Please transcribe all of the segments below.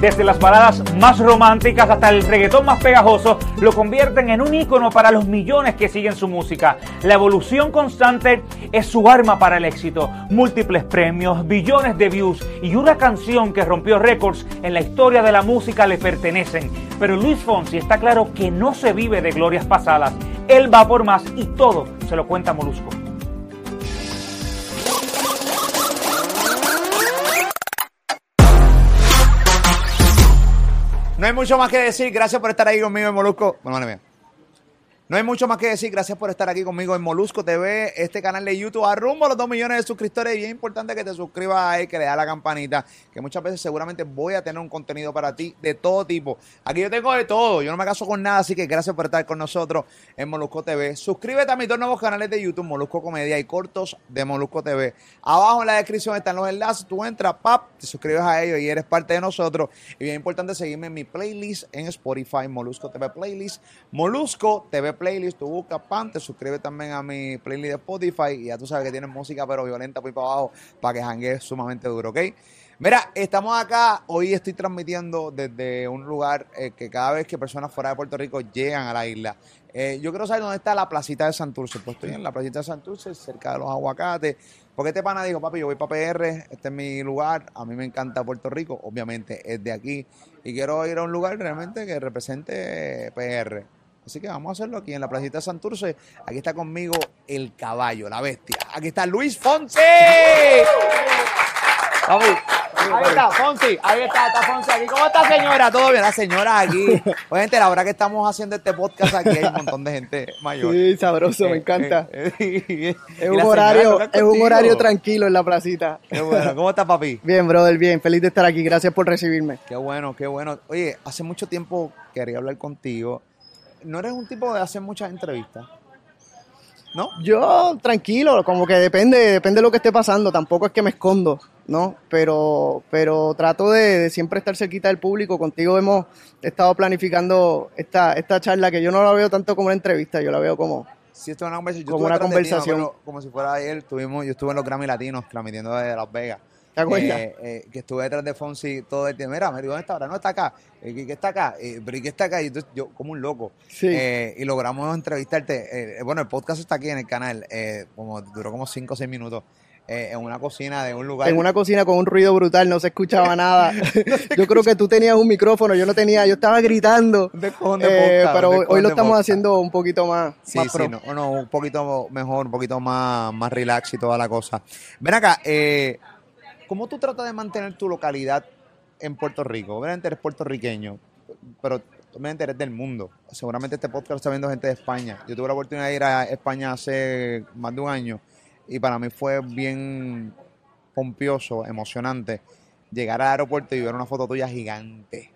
Desde las baladas más románticas hasta el reggaetón más pegajoso, lo convierten en un ícono para los millones que siguen su música. La evolución constante es su arma para el éxito. Múltiples premios, billones de views y una canción que rompió récords en la historia de la música le pertenecen. Pero Luis Fonsi está claro que no se vive de glorias pasadas. Él va por más y todo se lo cuenta Molusco. No hay mucho más que decir. Gracias por estar ahí conmigo en Molusco. Bueno, madre mía. No hay mucho más que decir. Gracias por estar aquí conmigo en Molusco TV, este canal de YouTube. A rumbo a los 2 millones de suscriptores. Y es importante que te suscribas ahí, que le das la campanita. Que muchas veces seguramente voy a tener un contenido para ti de todo tipo. Aquí yo tengo de todo. Yo no me caso con nada. Así que gracias por estar con nosotros en Molusco TV. Suscríbete a mis dos nuevos canales de YouTube, Molusco Comedia y Cortos de Molusco TV. Abajo en la descripción están los enlaces. Tú entras, pap, te suscribes a ellos y eres parte de nosotros. Y bien importante seguirme en mi playlist en Spotify, Molusco TV Playlist. Molusco TV playlist, tú buscas pan, te suscribes también a mi playlist de Spotify y ya tú sabes que tienes música pero violenta por ahí para abajo para que janguees sumamente duro, ¿ok? Mira, estamos acá, hoy estoy transmitiendo desde un lugar eh, que cada vez que personas fuera de Puerto Rico llegan a la isla. Eh, yo quiero saber dónde está la placita de Santurce. Pues estoy en la placita de Santurce, cerca de los aguacates. Porque este pana dijo, papi, yo voy para PR, este es mi lugar, a mí me encanta Puerto Rico, obviamente es de aquí. Y quiero ir a un lugar realmente que represente PR. Así que vamos a hacerlo aquí en la placita de Santurce. Aquí está conmigo el caballo, la bestia. Aquí está Luis Fonsi. Papi, Ahí está, Fonsi. Ahí está, está Fonsi aquí. ¿Cómo está, señora? ¿Todo bien? La señora aquí. Oye, gente, la hora que estamos haciendo este podcast aquí hay un montón de gente mayor. Sí, sabroso, me encanta. Eh, eh, Es un horario, es un horario tranquilo en la placita. Qué bueno. ¿Cómo está, papi? Bien, brother, bien. Feliz de estar aquí. Gracias por recibirme. Qué bueno, qué bueno. Oye, hace mucho tiempo quería hablar contigo. ¿No eres un tipo de hacer muchas entrevistas? ¿No? Yo, tranquilo, como que depende, depende de lo que esté pasando. Tampoco es que me escondo, ¿no? Pero, pero trato de, de siempre estar cerquita del público. Contigo hemos estado planificando esta, esta charla que yo no la veo tanto como una entrevista, yo la veo como, Sí, esto es una conversación. Yo Como una conversación. acuerdo, como si fuera ayer, tuvimos, yo estuve en los Grammy Latinos transmitiendo desde Las Vegas. ¿Te acuerdas? Eh, eh, que estuve detrás de Fonsi todo el tiempo. Mira, me digo, ¿dónde está ahora? No está acá. Eh, ¿Qué, está acá? ¿Pero y qué está acá? Y entonces yo, como un loco. Sí. Eh, y logramos entrevistarte. Bueno, el podcast está aquí en el canal. como Duró como 5 o 6 minutos. eh, en una cocina de un lugar. en una cocina con un ruido brutal, no se escuchaba nada. yo creo que tú tenías un micrófono, yo no tenía, yo estaba gritando. De Eh, podcast, pero hoy, lo estamos haciendo un poquito más, Sí, más pro. sí, no, no, un poquito mejor, un poquito más, más relax y toda la cosa. Ven acá, eh, ¿cómo tú tratas de mantener tu localidad en Puerto Rico? Obviamente eres puertorriqueño, pero obviamente eres del mundo. Seguramente este podcast está viendo gente de España. Yo tuve la oportunidad de ir a España hace más de un año y para mí fue bien pompioso, emocionante llegar al aeropuerto y ver una foto tuya gigante.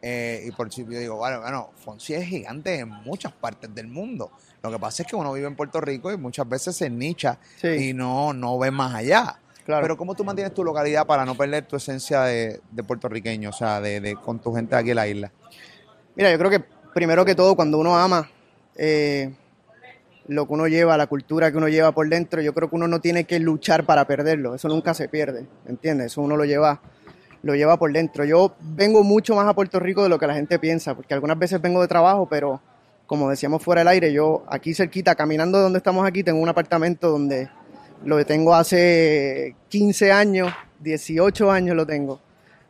Eh, y por si yo digo, bueno, bueno, Fonsi es gigante en muchas partes del mundo. Lo que pasa es que uno vive en Puerto Rico y muchas veces se nicha Sí. y no, no ve más allá. Claro. Pero ¿cómo tú mantienes tu localidad para no perder tu esencia de, de puertorriqueño, o sea, de, de- con tu gente aquí en la isla? Mira, yo creo que primero que todo, cuando uno ama eh, lo que uno lleva, la cultura que uno lleva por dentro, yo creo que uno no tiene que luchar para perderlo. Eso nunca se pierde, ¿entiendes? Eso uno lo lleva, lo lleva por dentro. Yo vengo mucho más a Puerto Rico de lo que la gente piensa, porque algunas veces vengo de trabajo, pero como decíamos fuera del aire, yo aquí cerquita, caminando de donde estamos aquí, tengo un apartamento donde lo tengo hace 15 años, 18 años lo tengo.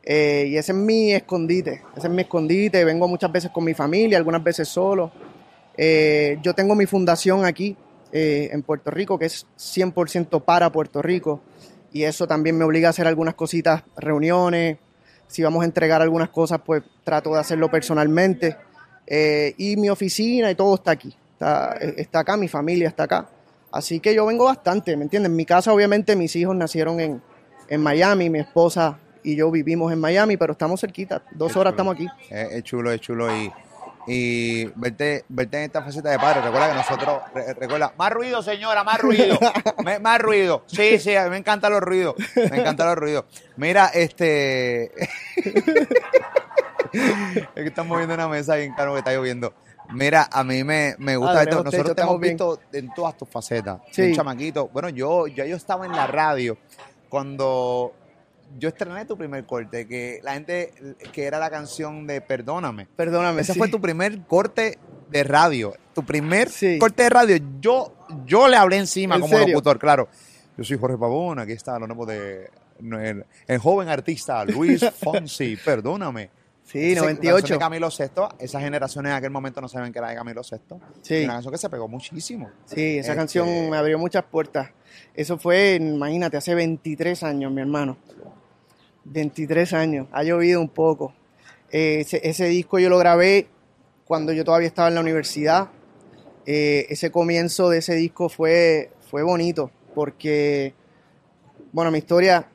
Eh, y ese es mi escondite, ese es mi escondite. Vengo muchas veces con mi familia, algunas veces solo. Eh, yo tengo mi fundación aquí eh, en Puerto Rico, que es 100% para Puerto Rico. Y eso también me obliga a hacer algunas cositas, reuniones. Si vamos a entregar algunas cosas, pues trato de hacerlo personalmente. Y mi oficina y todo está aquí. Está, está acá, mi familia está acá. Así que yo vengo bastante, ¿me entiendes? En mi casa, obviamente, mis hijos nacieron en, en Miami, mi esposa y yo vivimos en Miami, pero estamos cerquita. Dos horas chulo. estamos aquí. Es, es chulo, es chulo y, y verte, verte en esta faceta de padre. Recuerda que nosotros, re- recuerda, más ruido señora, más ruido, Me- más ruido. Sí, sí, a mí me encantan los ruidos, me encantan los ruidos. Mira, este... es que están moviendo una mesa bien caro que está lloviendo. Mira, a mí me, me gusta Ah, esto. Nosotros te hemos visto en todas tus facetas. Sí. Un chamaquito. Bueno, yo, ya yo estaba en la radio cuando yo estrené tu primer corte, que la gente, que era la canción de Perdóname. Perdóname. Ese sí. fue tu primer corte de radio. Tu primer Sí. corte de radio. Yo, yo le hablé encima ¿En como serio? locutor, claro. Yo soy Jorge Pavón, aquí está lo nuevo de el, el joven artista Luis Fonsi, perdóname. Sí, canción 98. de Camilo Sesto, esas generaciones en aquel momento no saben que era de Camilo Sesto. Sí. Una canción que se pegó muchísimo. Sí, esa Este- canción me abrió muchas puertas. Eso fue, imagínate, hace 23 años, mi hermano. 23 años. Ha llovido un poco. Eh, ese, ese disco yo lo grabé cuando yo todavía estaba en la universidad. Eh, ese comienzo de ese disco fue, fue bonito porque, bueno, mi historia,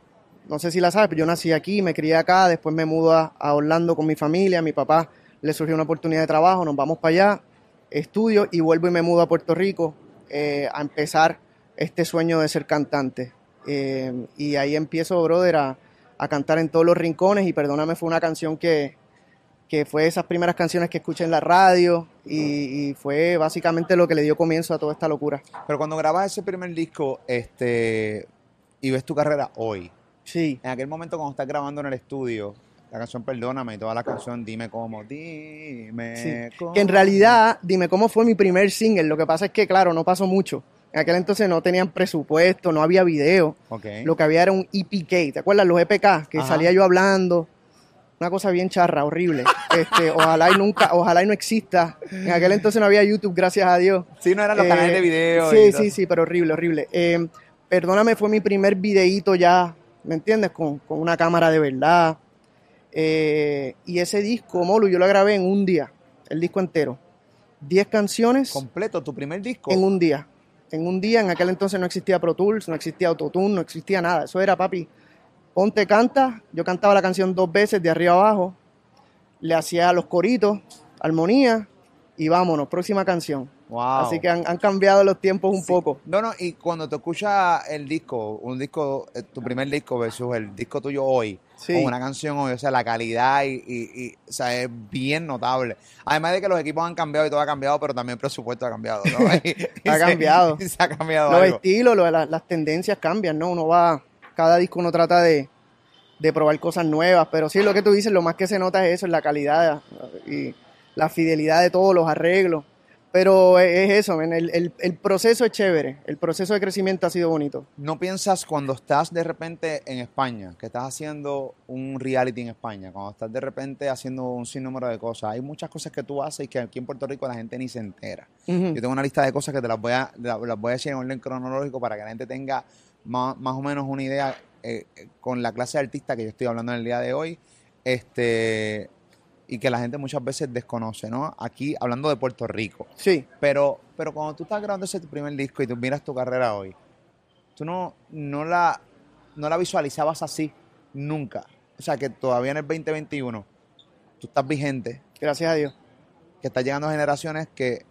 no sé si la sabes, pero yo nací aquí, me crié acá, después me mudo a, Orlando con mi familia, a mi papá le surgió una oportunidad de trabajo, nos vamos para allá, estudio y vuelvo y me mudo a Puerto Rico eh, a empezar este sueño de ser cantante. Eh, y ahí empiezo, brother, a, a cantar en todos los rincones y perdóname, fue una canción que, que fue esas primeras canciones que escuché en la radio y, y fue básicamente lo que le dio comienzo a toda esta locura. Pero cuando grabas ese primer disco, este, y ves tu carrera hoy, Sí, en aquel momento cuando estás grabando en el estudio, la canción Perdóname y toda la canción Dime cómo, dime Sí, cómo. que en realidad, dime cómo fue mi primer single. Lo que pasa es que, claro, no pasó mucho. En aquel entonces no tenían presupuesto, no había video. Ok. Lo que había era un EPK. ¿Te acuerdas? Los EPK, que Ajá. salía yo hablando. Una cosa bien charra, horrible. Este, ojalá y nunca, ojalá y no exista. En aquel entonces no había YouTube, gracias a Dios. Sí, no eran los Eh, canales de video. Sí, y todo. sí, sí, pero horrible, horrible. Eh, perdóname, fue mi primer videíto ya, ¿me entiendes? Con, con una cámara de verdad. Eh, y ese disco, Molu, yo lo grabé en un día, el disco entero. Diez canciones Completo, tu primer disco. en un día. En un día, en aquel entonces no existía Pro Tools, no existía Autotune, no existía nada. Eso era, papi, ponte, canta. Yo cantaba la canción dos veces, de arriba abajo. Le hacía los coritos, armonía, y vámonos, próxima canción. Wow. Así que han, han cambiado los tiempos un Sí. poco. No, no, y cuando te escuchas el disco, un disco, eh, tu primer disco versus el disco tuyo hoy, Sí. o una canción hoy, o sea, la calidad y, y- y, o sea, es bien notable. Además de que los equipos han cambiado y todo ha cambiado, pero también el presupuesto ha cambiado, ¿no? Y- Ha cambiado. se ha cambiado Los algo. estilos, lo- la- las tendencias cambian, ¿no? Uno va, cada disco uno trata de, de probar cosas nuevas, pero sí, lo que tú dices, lo más que se nota es eso, es la calidad y la fidelidad de todos los arreglos. Pero es, es eso, el, el- el proceso es chévere, el proceso de crecimiento ha sido bonito. ¿No piensas cuando estás de repente en España, que estás haciendo un reality en España, cuando estás de repente haciendo un sinnúmero de cosas, hay muchas cosas que tú haces y que aquí en Puerto Rico la gente ni se entera? Yo tengo una lista de cosas que te las voy a, la- las voy a decir en orden cronológico para que la gente tenga más, más o menos una idea eh, eh, con la clase de artista que yo estoy hablando en el día de hoy, este y que la gente muchas veces desconoce, ¿no? Aquí hablando de Puerto Rico. Sí, Pero, pero cuando tú estás grabando ese primer disco y tú miras tu carrera hoy, tú no, no, la, no la visualizabas así nunca. O sea, que todavía en el 2021 tú estás vigente, gracias a Dios. que estás llegando a generaciones que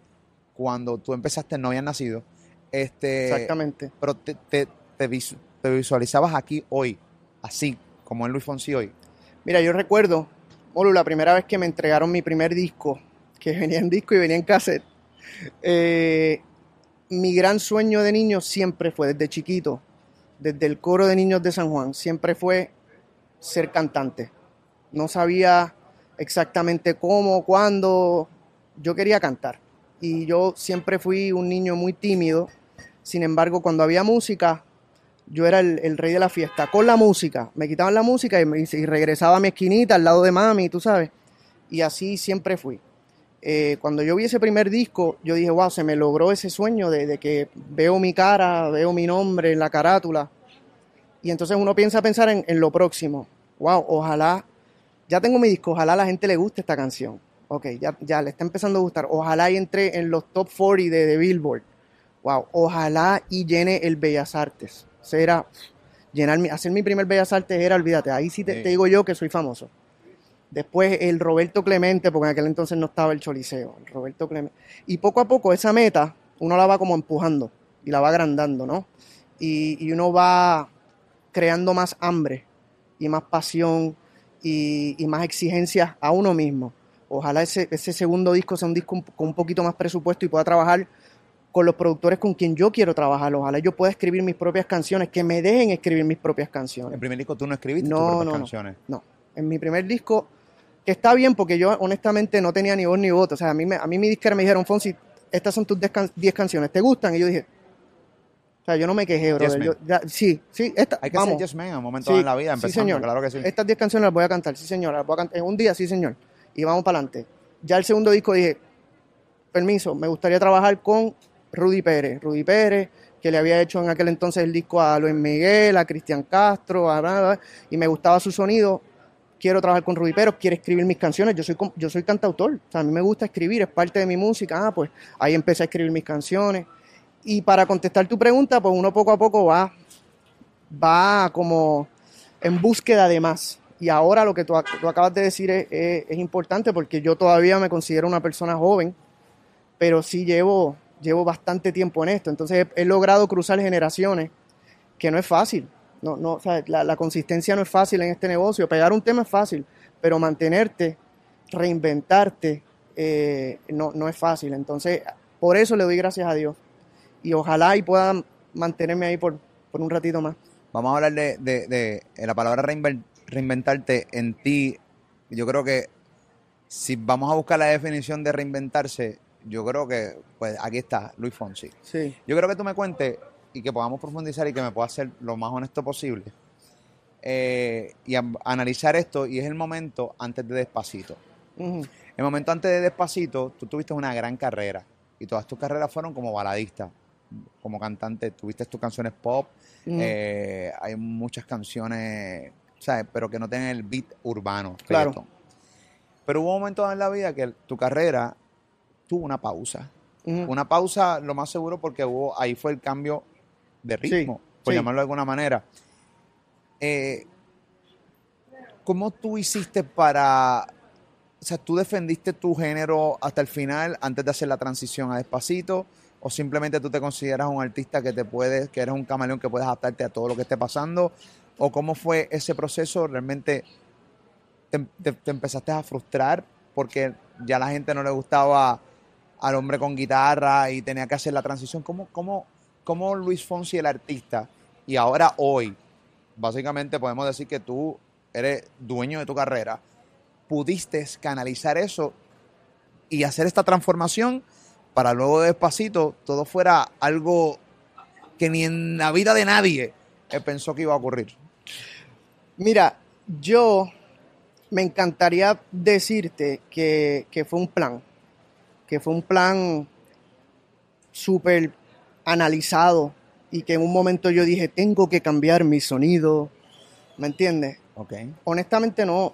cuando tú empezaste no habían nacido. Este, Exactamente. Pero te, te, te te visualizabas aquí hoy, así, como en Luis Fonsi hoy. Mira, yo recuerdo, Molu, la primera vez que me entregaron mi primer disco, que venía en disco y venía en cassette. eh, mi gran sueño de niño siempre fue, desde chiquito, desde el coro de niños de San Juan, siempre fue ser cantante. No sabía exactamente cómo, cuándo, yo quería cantar. Y yo siempre fui un niño muy tímido. Sin embargo, cuando había música, yo era el, rey de la fiesta. Con la música, me quitaban la música y, y regresaba a mi esquinita al lado de mami, tú sabes. Y así siempre fui. Eh, cuando yo vi ese primer disco, yo dije, wow, se me logró ese sueño de, que veo mi cara, veo mi nombre en la carátula. Y entonces uno piensa pensar en, en lo próximo. Wow, ojalá, ya tengo mi disco, ojalá a la gente le guste esta canción. Ok, ya, ya le está empezando a gustar. Ojalá y entre en los top 40 de, de Billboard. Wow, ojalá y llene el Bellas Artes. Era llenar mi, hacer mi primer Bellas Artes era, olvídate, ahí sí te, Sí. te digo yo que soy famoso. Después el Roberto Clemente, porque en aquel entonces no estaba el Choliseo, el Roberto Clemente. Y poco a poco esa meta uno la va como empujando y la va agrandando, ¿no? Y, y uno va creando más hambre y más pasión y, y más exigencias a uno mismo. Ojalá ese, ese segundo disco sea un disco con un poquito más presupuesto y pueda trabajar con los productores con quien yo quiero trabajar. Ojalá yo pueda escribir mis propias canciones, que me dejen escribir mis propias canciones. En primer disco tú no escribiste No, tus propias no, no. canciones. No, en mi primer disco, que está bien porque yo honestamente no tenía ni voz ni voto. O sea, a mí, me, a mí mi disquera me dijeron, Fonsi, estas son tus 10 can- 10 canciones, ¿te gustan? Y yo dije, o sea, yo no me quejé. Yo- ya- sí, sí, esta, Hay que vamos. ser Yes Man en un momento Sí, en la vida, sí, empezando, señor. claro que sí. Estas 10 canciones las voy a cantar, sí, señor. Las voy a cantar. En un día, sí, señor. Y vamos para adelante. Ya el segundo disco dije, permiso, me gustaría trabajar con Rudy Pérez. Rudy Pérez, que le había hecho en aquel entonces el disco a Luis Miguel, a Cristian Castro, a bla, bla, bla, y me gustaba su sonido. Quiero trabajar con Rudy Pérez, quiere escribir mis canciones. Yo soy, yo soy cantautor, o sea, a mí me gusta escribir, es parte de mi música. Ah, pues ahí empecé a escribir mis canciones. Y para contestar tu pregunta, pues uno poco a poco va, va como en búsqueda de más. Y ahora lo que tú, tú acabas de decir es, es- es importante porque yo todavía me considero una persona joven, pero sí llevo, llevo bastante tiempo en esto. Entonces he, logrado cruzar generaciones, que no es fácil. No, no, o sea, la, consistencia no es fácil en este negocio. Pegar un tema es fácil, pero mantenerte, reinventarte, eh, no, no es fácil. Entonces, por eso le doy gracias a Dios. Y ojalá y pueda mantenerme ahí por, por un ratito más. Vamos a hablar de, de- de- la palabra reinven- reinventarte en ti. Yo creo que si vamos a buscar la definición de reinventarse, yo creo que, pues aquí está, Luis Fonsi. Sí. Yo creo que tú me cuentes y que podamos profundizar y que me puedas ser lo más honesto posible. eh, y a- analizar esto, y es el momento antes de Despacito. El momento antes de Despacito, tú tuviste una gran carrera. Y todas tus carreras fueron como baladista, como cantante. Tuviste tus canciones pop, eh, hay muchas canciones, ¿sabes? Pero que no tienen el beat urbano. Claro. reggaetón. Pero hubo momentos en la vida que tu carrera tuvo una pausa. Una pausa, lo más seguro, porque hubo, ahí fue el cambio de ritmo, por sí. llamarlo de alguna manera. Eh, ¿Cómo tú hiciste para, o sea, tú defendiste tu género hasta el final antes de hacer la transición a Despacito? ¿O simplemente tú te consideras un artista que te puedes, que eres un camaleón que puedes adaptarte a todo lo que esté pasando? ¿O cómo fue ese proceso? ¿Realmente te, te- te empezaste a frustrar porque ya la gente no le gustaba al hombre con guitarra y tenía que hacer la transición? ¿Cómo, Luis Fonsi, el artista, y ahora hoy, básicamente podemos decir que tú eres dueño de tu carrera, pudiste canalizar eso y hacer esta transformación para luego de despacito todo fuera algo que ni en la vida de nadie eh, pensó que iba a ocurrir. Mira, yo me encantaría decirte que, que fue un plan, que fue un plan súper analizado y que en un momento yo dije, tengo que cambiar mi sonido, ¿me entiendes? Ok. Honestamente no,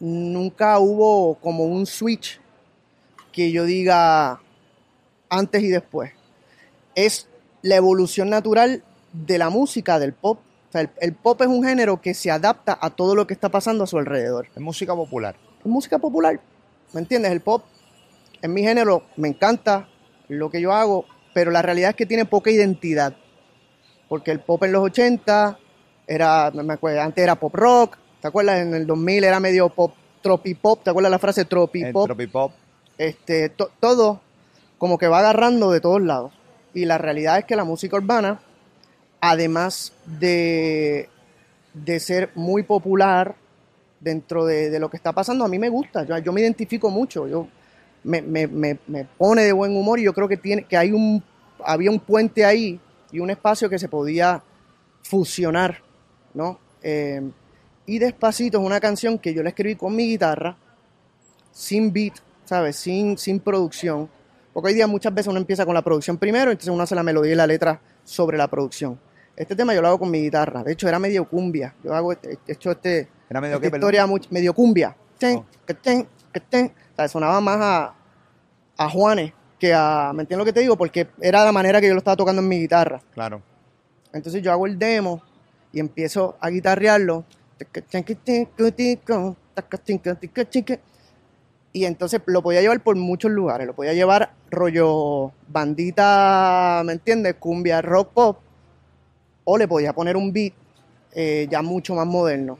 nunca hubo como un switch que yo diga antes y después. Es la evolución natural de la música, del pop. O sea, el, el pop es un género que se adapta a todo lo que está pasando a su alrededor. Es música popular. Es música popular, ¿me entiendes? El pop es mi género, me encanta lo que yo hago, pero la realidad es que tiene poca identidad. Porque el pop en los 80 era, me acuerdo, antes era pop rock, ¿te acuerdas? En el 2000 era medio pop, tropipop, ¿te acuerdas la frase tropipop? tropipop. este, to- todo como que va agarrando de todos lados. Y la realidad es que la música urbana, además de, de ser muy popular dentro de, de lo que está pasando, a mí me gusta, yo, yo me identifico mucho, yo, me, me- me- me pone de buen humor y yo creo que, tiene, que hay un, había un puente ahí y un espacio que se podía fusionar, ¿no? Eh, y Despacito es una canción que yo la escribí con mi guitarra, sin beat, ¿sabes? Sin, sin producción. Porque hoy día muchas veces uno empieza con la producción primero, entonces uno hace la melodía y la letra sobre la producción. Este tema yo lo hago con mi guitarra. De hecho, era medio cumbia. Yo hago he hecho este, Era medio esta que, historia much- medio cumbia. Ten, Oh. ten, que ten. O sea, sonaba más a, a Juanes que a. ¿Me entiendes lo que te digo? Porque era la manera que yo lo estaba tocando en mi guitarra. Claro. Entonces yo hago el demo y empiezo a guitarrearlo. Y entonces lo podía llevar por muchos lugares. Lo podía llevar rollo bandita, ¿me entiendes? Cumbia, rock pop. O le podía poner un beat eh, ya mucho más moderno.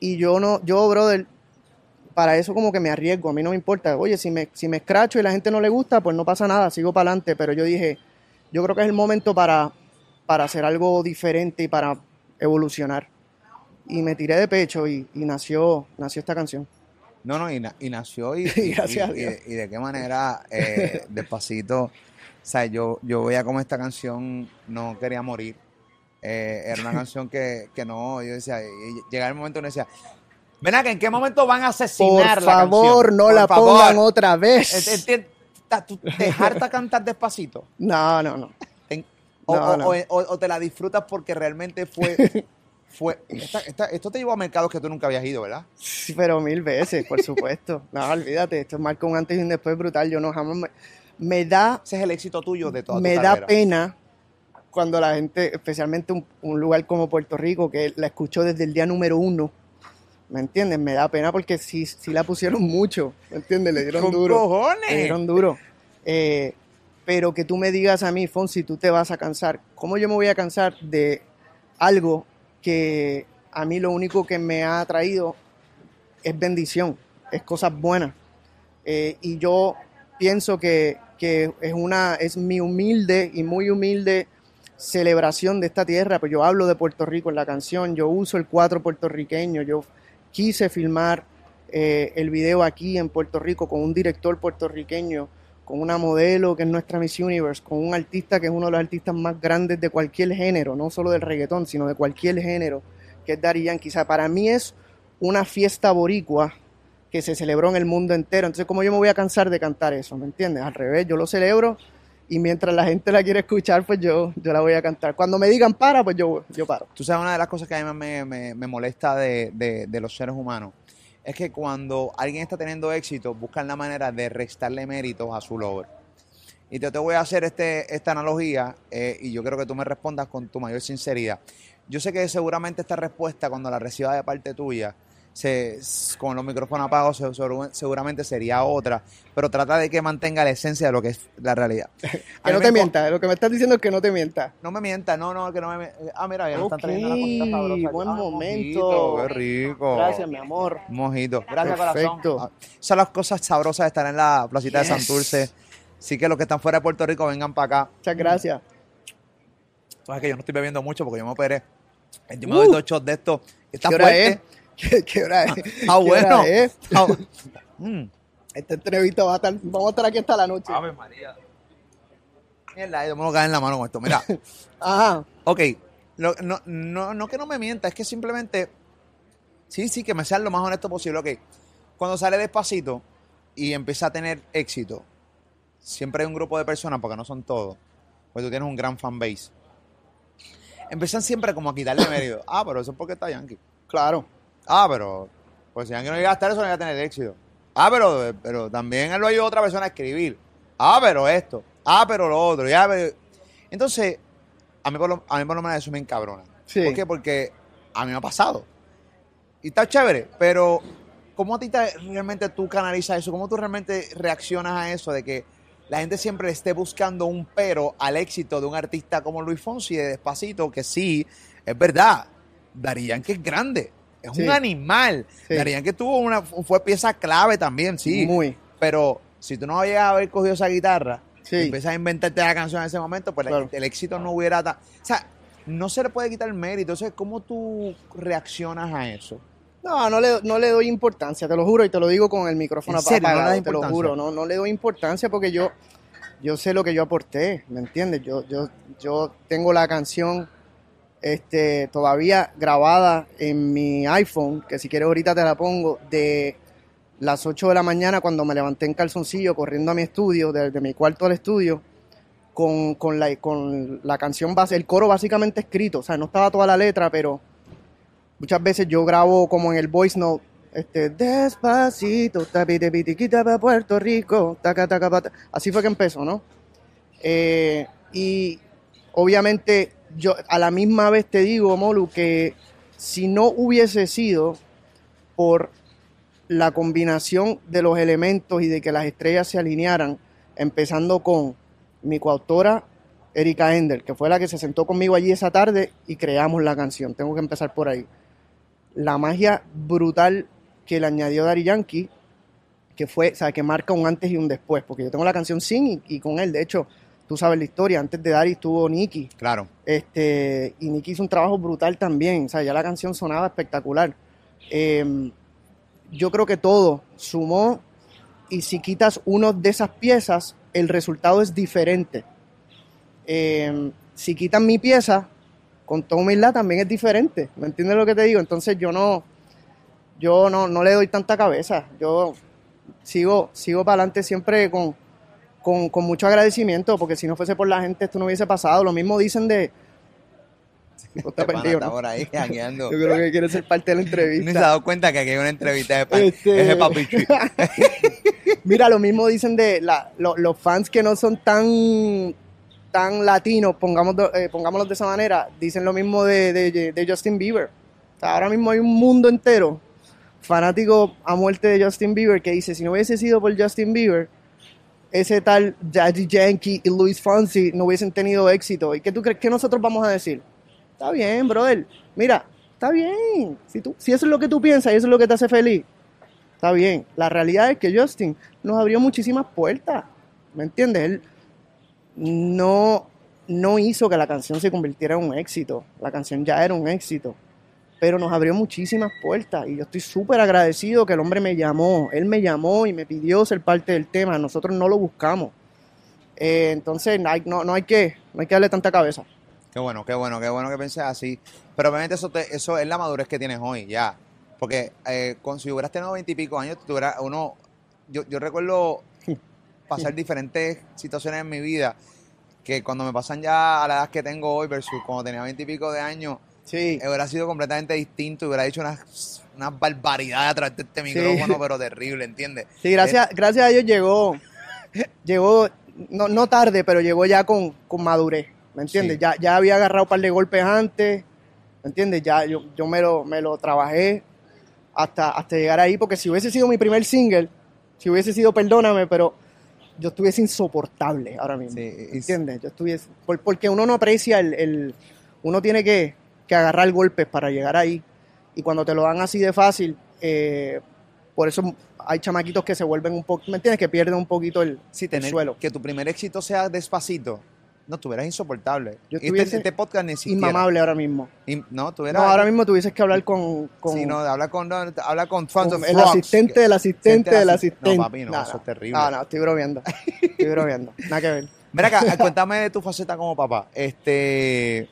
Y yo no, yo, brother, para eso como que me arriesgo, a mí no me importa. Oye, si me, si me escracho y la gente no le gusta, pues no pasa nada, sigo para adelante. Pero yo dije, yo creo que es el momento para, para hacer algo diferente y para evolucionar. Y me tiré de pecho y, y nació, nació esta canción. No, no, y, na- y nació y, Y gracias a y- Dios. y- y de qué manera, eh, despacito, o sea, yo, yo veía como esta canción no quería morir. Eh, era una canción que, que no, yo decía, y llegaba el momento uno decía, ven acá, ¿en qué momento van a Por asesinar la favor, canción? no Por la favor. pongan otra vez. ta- ¿Tú te harta cantar despacito? No, no, no. O, No, o- no. o- o- o te la disfrutas porque realmente fue... fue esta- esta- esto te llevó a mercados que tú nunca habías ido, ¿verdad? Sí, pero mil veces, por supuesto. No, olvídate, esto marca un antes y un después brutal. Yo no jamás me, me da, Ese es el éxito tuyo de toda tu me da pena cuando la gente, especialmente un, un lugar como Puerto Rico, que la escuchó desde el día número uno, ¿me entiendes? Me da pena porque sí, sí la pusieron mucho, ¿me entiendes? Le dieron ¡Con duro. cojones! Le dieron duro. Eh, pero que tú me digas a mí, Fonsi, tú te vas a cansar. ¿Cómo yo me voy a cansar de algo que a mí lo único que me ha traído es bendición, es cosas buenas? Eh, y yo pienso que, que es una, es mi humilde y muy humilde celebración de esta tierra, pues yo hablo de Puerto Rico en la canción, yo uso el cuatro puertorriqueño, yo quise filmar eh, el video aquí en Puerto Rico con un director puertorriqueño, con una modelo que es nuestra Miss Universe, con un artista que es uno de los artistas más grandes de cualquier género, no solo del reggaetón, sino de cualquier género, que es Daddy Yankee. Para mí es una fiesta boricua que se celebró en el mundo entero. Entonces, ¿cómo yo me voy a cansar de cantar eso? ¿Me entiendes? Al revés, yo lo celebro y mientras la gente la quiere escuchar, pues yo, yo la voy a cantar. Cuando me digan para, pues yo, yo paro. Tú sabes, una de las cosas que a mí me, me- molesta de, de- de los seres humanos es que cuando alguien está teniendo éxito, buscan la manera de restarle méritos a su logro. Y te, te voy a hacer este, esta analogía eh, y yo quiero que tú me respondas con tu mayor sinceridad. Yo sé que seguramente esta respuesta, cuando la reciba de parte tuya, se, con los micrófonos apagados, se- seguramente sería otra, pero trata de que mantenga la esencia de lo que es la realidad. Que no te mientas, lo que me estás diciendo es que no te mientas. No me mientas, no, no, que no me. Ah, mira, ya me están trayendo una cosita sabrosa. buen Ah, momento. mojito, qué rico. Gracias, mi amor. Mojito. Gracias, Perfecto. corazón. Ah, Son las cosas sabrosas de estar en la placita de Yes. Santurce. Así que los que están fuera de Puerto Rico vengan para acá. Muchas gracias. Sabes que yo no estoy bebiendo mucho porque yo me operé. Yo me Uh. doy dos shots de esto. Está ¿Qué hora fuerte. es? ¿Qué, qué hora es? Ah, ¿Qué bueno. hora es? Ah, mm. Esta entrevista va a estar, vamos a estar aquí hasta la noche. Ave María. Mierda, yo me lo cae en la mano con esto. Mira. Ajá. Ok, lo- no, no, no que no me mienta, es que simplemente, sí, sí, que me sea lo más honesto posible. Ok, cuando sale despacito y empieza a tener éxito, siempre hay un grupo de personas, porque no son todos, pues tú tienes un gran fanbase. Empiezan siempre como a quitarle mérito. Ah, pero eso es porque está Yankee. Claro. Ah, pero, pues si Yankee no llega a estar, eso no iba a tener éxito. Ah, pero, pero también él lo ayudó a otra persona a escribir. Ah, pero esto. Ah, pero lo otro. Ya, pero- Entonces, a mí, por lo, a mí por lo menos eso me encabrona. Sí. ¿Por qué? Porque a mí me ha pasado. Y está chévere, pero ¿cómo a ti te- realmente tú canalizas eso? ¿Cómo tú realmente reaccionas a eso de que la gente siempre le esté buscando un pero al éxito de un artista como Luis Fonsi de Despacito? Que sí, es verdad, Daddy Yankee es grande, es Sí. un animal. Sí. Yankee tuvo una, fue pieza clave también, sí. Muy. Pero si tú no habías haber cogido esa guitarra Sí. y empiezas a inventarte la canción en ese momento, pues Claro. el éxito no hubiera tan... O sea, no se le puede quitar el mérito. Entonces, ¿cómo tú reaccionas a eso? No, no le, no le doy importancia, te lo juro, y te lo digo con el micrófono. ¿No apagado, das te lo juro, no, no le doy importancia porque yo, yo sé lo que yo aporté, ¿me entiendes? Yo, yo, yo tengo la canción este, todavía grabada en mi iPhone, que si quieres ahorita te la pongo, de las 8 de la mañana cuando me levanté en calzoncillo corriendo a mi estudio, desde mi cuarto al estudio, con, con, la, con la canción base, el coro básicamente escrito, o sea, no estaba toda la letra, pero muchas veces yo grabo como en el voice note, este, despacito, tapite pitiquita para Puerto Rico, taca, taca. Así fue que empezó, ¿no? Eh, y obviamente yo a la misma vez te digo, Molu, que si no hubiese sido por la combinación de los elementos y de que las estrellas se alinearan, empezando con mi coautora Erika Ender, que fue la que se sentó conmigo allí esa tarde y creamos la canción. Tengo que empezar por ahí. La magia brutal que le añadió Daddy Yankee, que fue, o sea, que marca un antes y un después, porque yo tengo la canción Sin y, y con él, de hecho, tú sabes la historia, antes de Daddy estuvo Nicky, Claro. este, y Nicky hizo un trabajo brutal también, o sea, ya la canción sonaba espectacular. Eh, yo creo que todo sumó y si quitas una de esas piezas, el resultado es diferente. Eh, si quitan mi pieza, con toda humildad también es diferente. ¿Me entiendes lo que te digo? Entonces yo no, yo no, no le doy tanta cabeza. Yo sigo, sigo para adelante siempre con, con, con mucho agradecimiento, porque si no fuese por la gente esto no hubiese pasado. Lo mismo dicen de... Está perdido, está ¿no? por ahí. Yo creo que quiere ser parte de la Ni se ha entrevista. dado cuenta que aquí hay una entrevista de, pan, Este- es de Papichi. Mira, lo mismo dicen de la- lo- los fans que no son tan tan latinos, pongamos, eh, pongámoslo de esa manera, dicen lo mismo de, de- de Justin Bieber. O sea, ahora mismo hay un mundo entero fanático a muerte de Justin Bieber que dice, si no hubiese sido por Justin Bieber, ese tal Daddy Yankee y Luis Fonsi no hubiesen tenido éxito. ¿Y qué tú crees que nosotros vamos a decir? Está bien, brother. Mira, está bien. Si, tú, si eso es lo que tú piensas y eso es lo que te hace feliz, está bien. La realidad es que Justin nos abrió muchísimas puertas. ¿Me entiendes? Él no, no hizo que la canción se convirtiera en un éxito. La canción ya era un éxito. Pero nos abrió muchísimas puertas y yo estoy súper agradecido que el hombre me llamó. Él me llamó y me pidió ser parte del tema. Nosotros no lo buscamos. Eh, entonces no hay, no, no hay que, no hay que darle tanta cabeza. Qué bueno, qué bueno, qué bueno que pienses así. Pero obviamente eso, te- eso es la madurez que tienes hoy, ya. Porque eh, con, si hubieras tenido veintipico años, tú hubieras- uno, yo, yo recuerdo pasar diferentes situaciones en mi vida que cuando me pasan ya a la edad que tengo hoy versus cuando tenía veintipico de años, Sí. eh, hubiera sido completamente distinto, hubiera dicho unas, unas barbaridades a través de este micrófono, pero terrible, ¿entiendes? Sí, gracias, gracias a Dios llegó, llegó, no, no tarde, pero llegó ya con, con madurez, ¿me entiendes? Sí. Ya, ya había agarrado un par de golpes antes, ¿me entiendes? Ya yo, yo me, lo, me lo trabajé hasta, hasta llegar ahí, porque si hubiese sido mi primer single, si hubiese sido Perdóname, pero yo estuviese insoportable ahora mismo, Sí, ¿entiendes? Yo estuviese, por- porque uno no aprecia el, el- uno tiene que, que agarrar golpes para llegar ahí, y cuando te lo dan así de fácil, eh, por eso hay chamaquitos que se vuelven un poco, ¿me entiendes? Que pierden un poquito el, Sí, el suelo. que tu primer éxito sea despacito. No, tuvieras insoportable. Yo este, estuviese este podcast ni siquiera. Inmamable ahora mismo. No, tuvieras. No, ahora mismo tuvieses que hablar con, con, Sí, no, habla con, no, habla con con el Frogs, asistente del asistente del asi- asistente. No, papi, no, eso es terrible. No, no, estoy bromeando. Estoy bromeando. Nada que ver. Mira acá, cuéntame de tu faceta como papá. Este,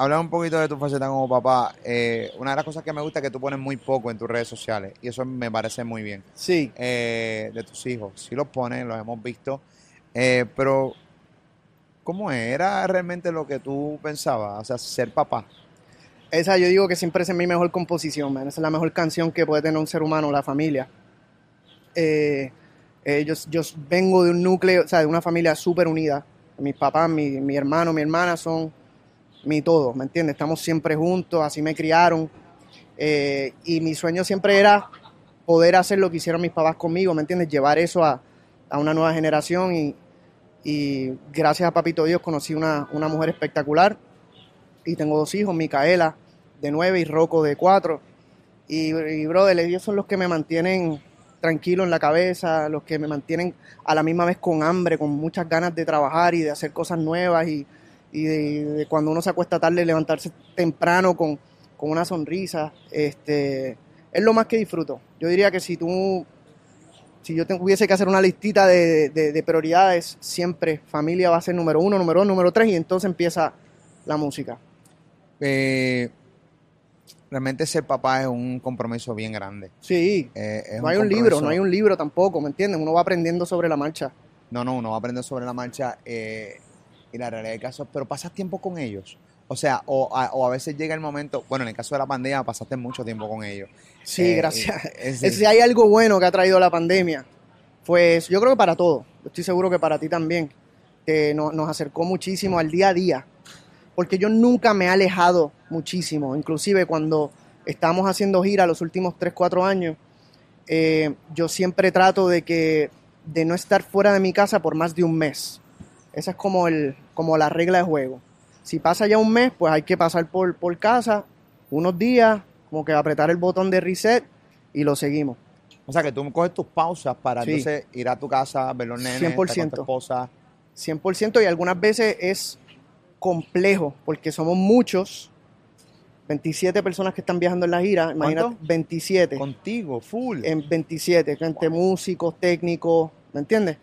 habla un poquito de tu faceta como papá. Eh, una de las cosas que me gusta es que tú pones muy poco en tus redes sociales y eso me parece muy bien. Sí. Eh, de tus hijos, sí los pones, los hemos visto, Eh, pero ¿cómo era realmente lo que tú pensabas? O sea, ser papá. Esa yo digo que siempre es mi mejor composición, man. Esa es la mejor canción que puede tener un ser humano, la familia. Eh, eh, yo, yo vengo de un núcleo, o sea, de una familia súper unida. Mis papás, mi, mi hermano, mi hermana son mi todo, ¿me entiendes? Estamos siempre juntos, así me criaron. Eh, y mi sueño siempre era poder hacer lo que hicieron mis papás conmigo, ¿me entiendes? Llevar eso a, a una nueva generación y, y gracias a Papito Dios conocí una, una mujer espectacular y tengo dos hijos, Micaela de nueve y Rocco de cuatro. Y, y brother, ellos son los que me mantienen tranquilo en la cabeza, los que me mantienen a la misma vez con hambre, con muchas ganas de trabajar y de hacer cosas nuevas y, y de, de cuando uno se acuesta tarde levantarse temprano con, con una sonrisa. Este, es lo más que disfruto. Yo diría que si tú, si yo tuviese que hacer una listita de, de- de prioridades, siempre familia va a ser número uno, número dos, número tres y entonces empieza la música. Eh, realmente ser papá es un compromiso bien grande. Sí, Eh, no hay un libro, no hay un libro tampoco, ¿me entiendes? Uno va aprendiendo sobre la marcha. No, no, uno va a aprender sobre la marcha eh, y la realidad del caso, pero pasas tiempo con ellos. O sea, o a, o a veces llega el momento, bueno, en el caso de la pandemia pasaste mucho tiempo con ellos. Sí, Eh, gracias. eh, Es- si hay algo bueno que ha traído la pandemia, pues yo creo que para todos, estoy seguro que para ti también, que no- nos acercó muchísimo al día a día, porque yo nunca me he alejado muchísimo, inclusive cuando estamos haciendo gira los últimos 3, 4 años, eh, yo siempre trato de que de no estar fuera de mi casa por más de un mes. Esa es como, el, como la regla de juego. Si pasa ya un mes, pues hay que pasar por, por casa unos días, como que apretar el botón de reset y lo seguimos. O sea, que tú coges tus pausas para Sí. entonces ir a tu casa, ver los nenes, estar con 100%. tu esposa. 100% y algunas veces es complejo porque somos muchos, 27 personas que están viajando en la gira, imagínate, ¿Cuánto? 27, Contigo, full. en 27, gente músicos, técnicos, ¿me entiendes?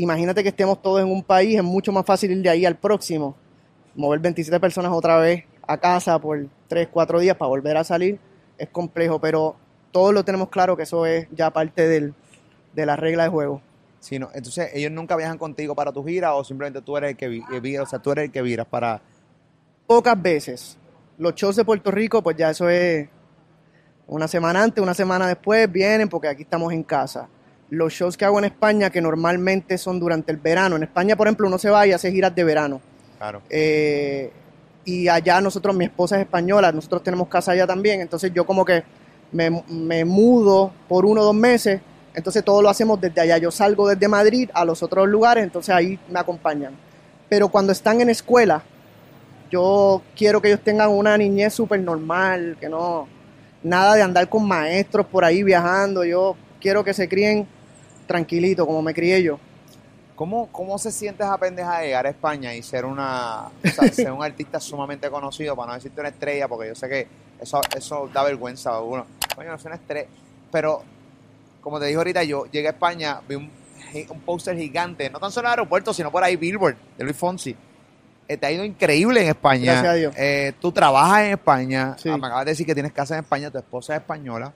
Imagínate que estemos todos en un país, es mucho más fácil ir de ahí al próximo, mover 27 personas otra vez a casa por 3, 4 días para volver a salir, es complejo, pero todos lo tenemos claro que eso es ya parte del, de la regla de juego. Sí, no, entonces, ellos nunca viajan contigo para tu gira o simplemente tú eres el que vi- eh, o sea, tú eres el que viras para pocas veces. Los shows de Puerto Rico, pues ya eso es una semana antes, una semana después, vienen porque aquí estamos en casa. Los shows que hago en España, que normalmente son durante el verano. En España, por ejemplo, uno se va y hace giras de verano. Claro. Eh, y allá nosotros, mi esposa es española, nosotros tenemos casa allá también. Entonces yo como que me, me mudo por uno o dos meses. Entonces todo lo hacemos desde allá. Yo salgo desde Madrid a los otros lugares, entonces ahí me acompañan. Pero cuando están en escuela, yo quiero que ellos tengan una niñez súper normal, que no, nada de andar con maestros por ahí viajando. Yo quiero que se críen tranquilito, como me crié yo. ¿Cómo, ¿Cómo se siente esa pendeja de llegar a España y ser una o sea, ser un artista sumamente conocido, para no decirte una estrella, porque yo sé que eso, eso da vergüenza a uno. Coño, no soy una estrella. Pero, como te dije ahorita, yo llegué a España, vi un, un póster gigante, no tan solo en el aeropuerto, sino por ahí Billboard, de Luis Fonsi. Eh, te ha ido increíble en España. Gracias a Dios. Eh, tú trabajas en España. Sí. Ah, me acabas de decir que tienes casa en España, tu esposa es española.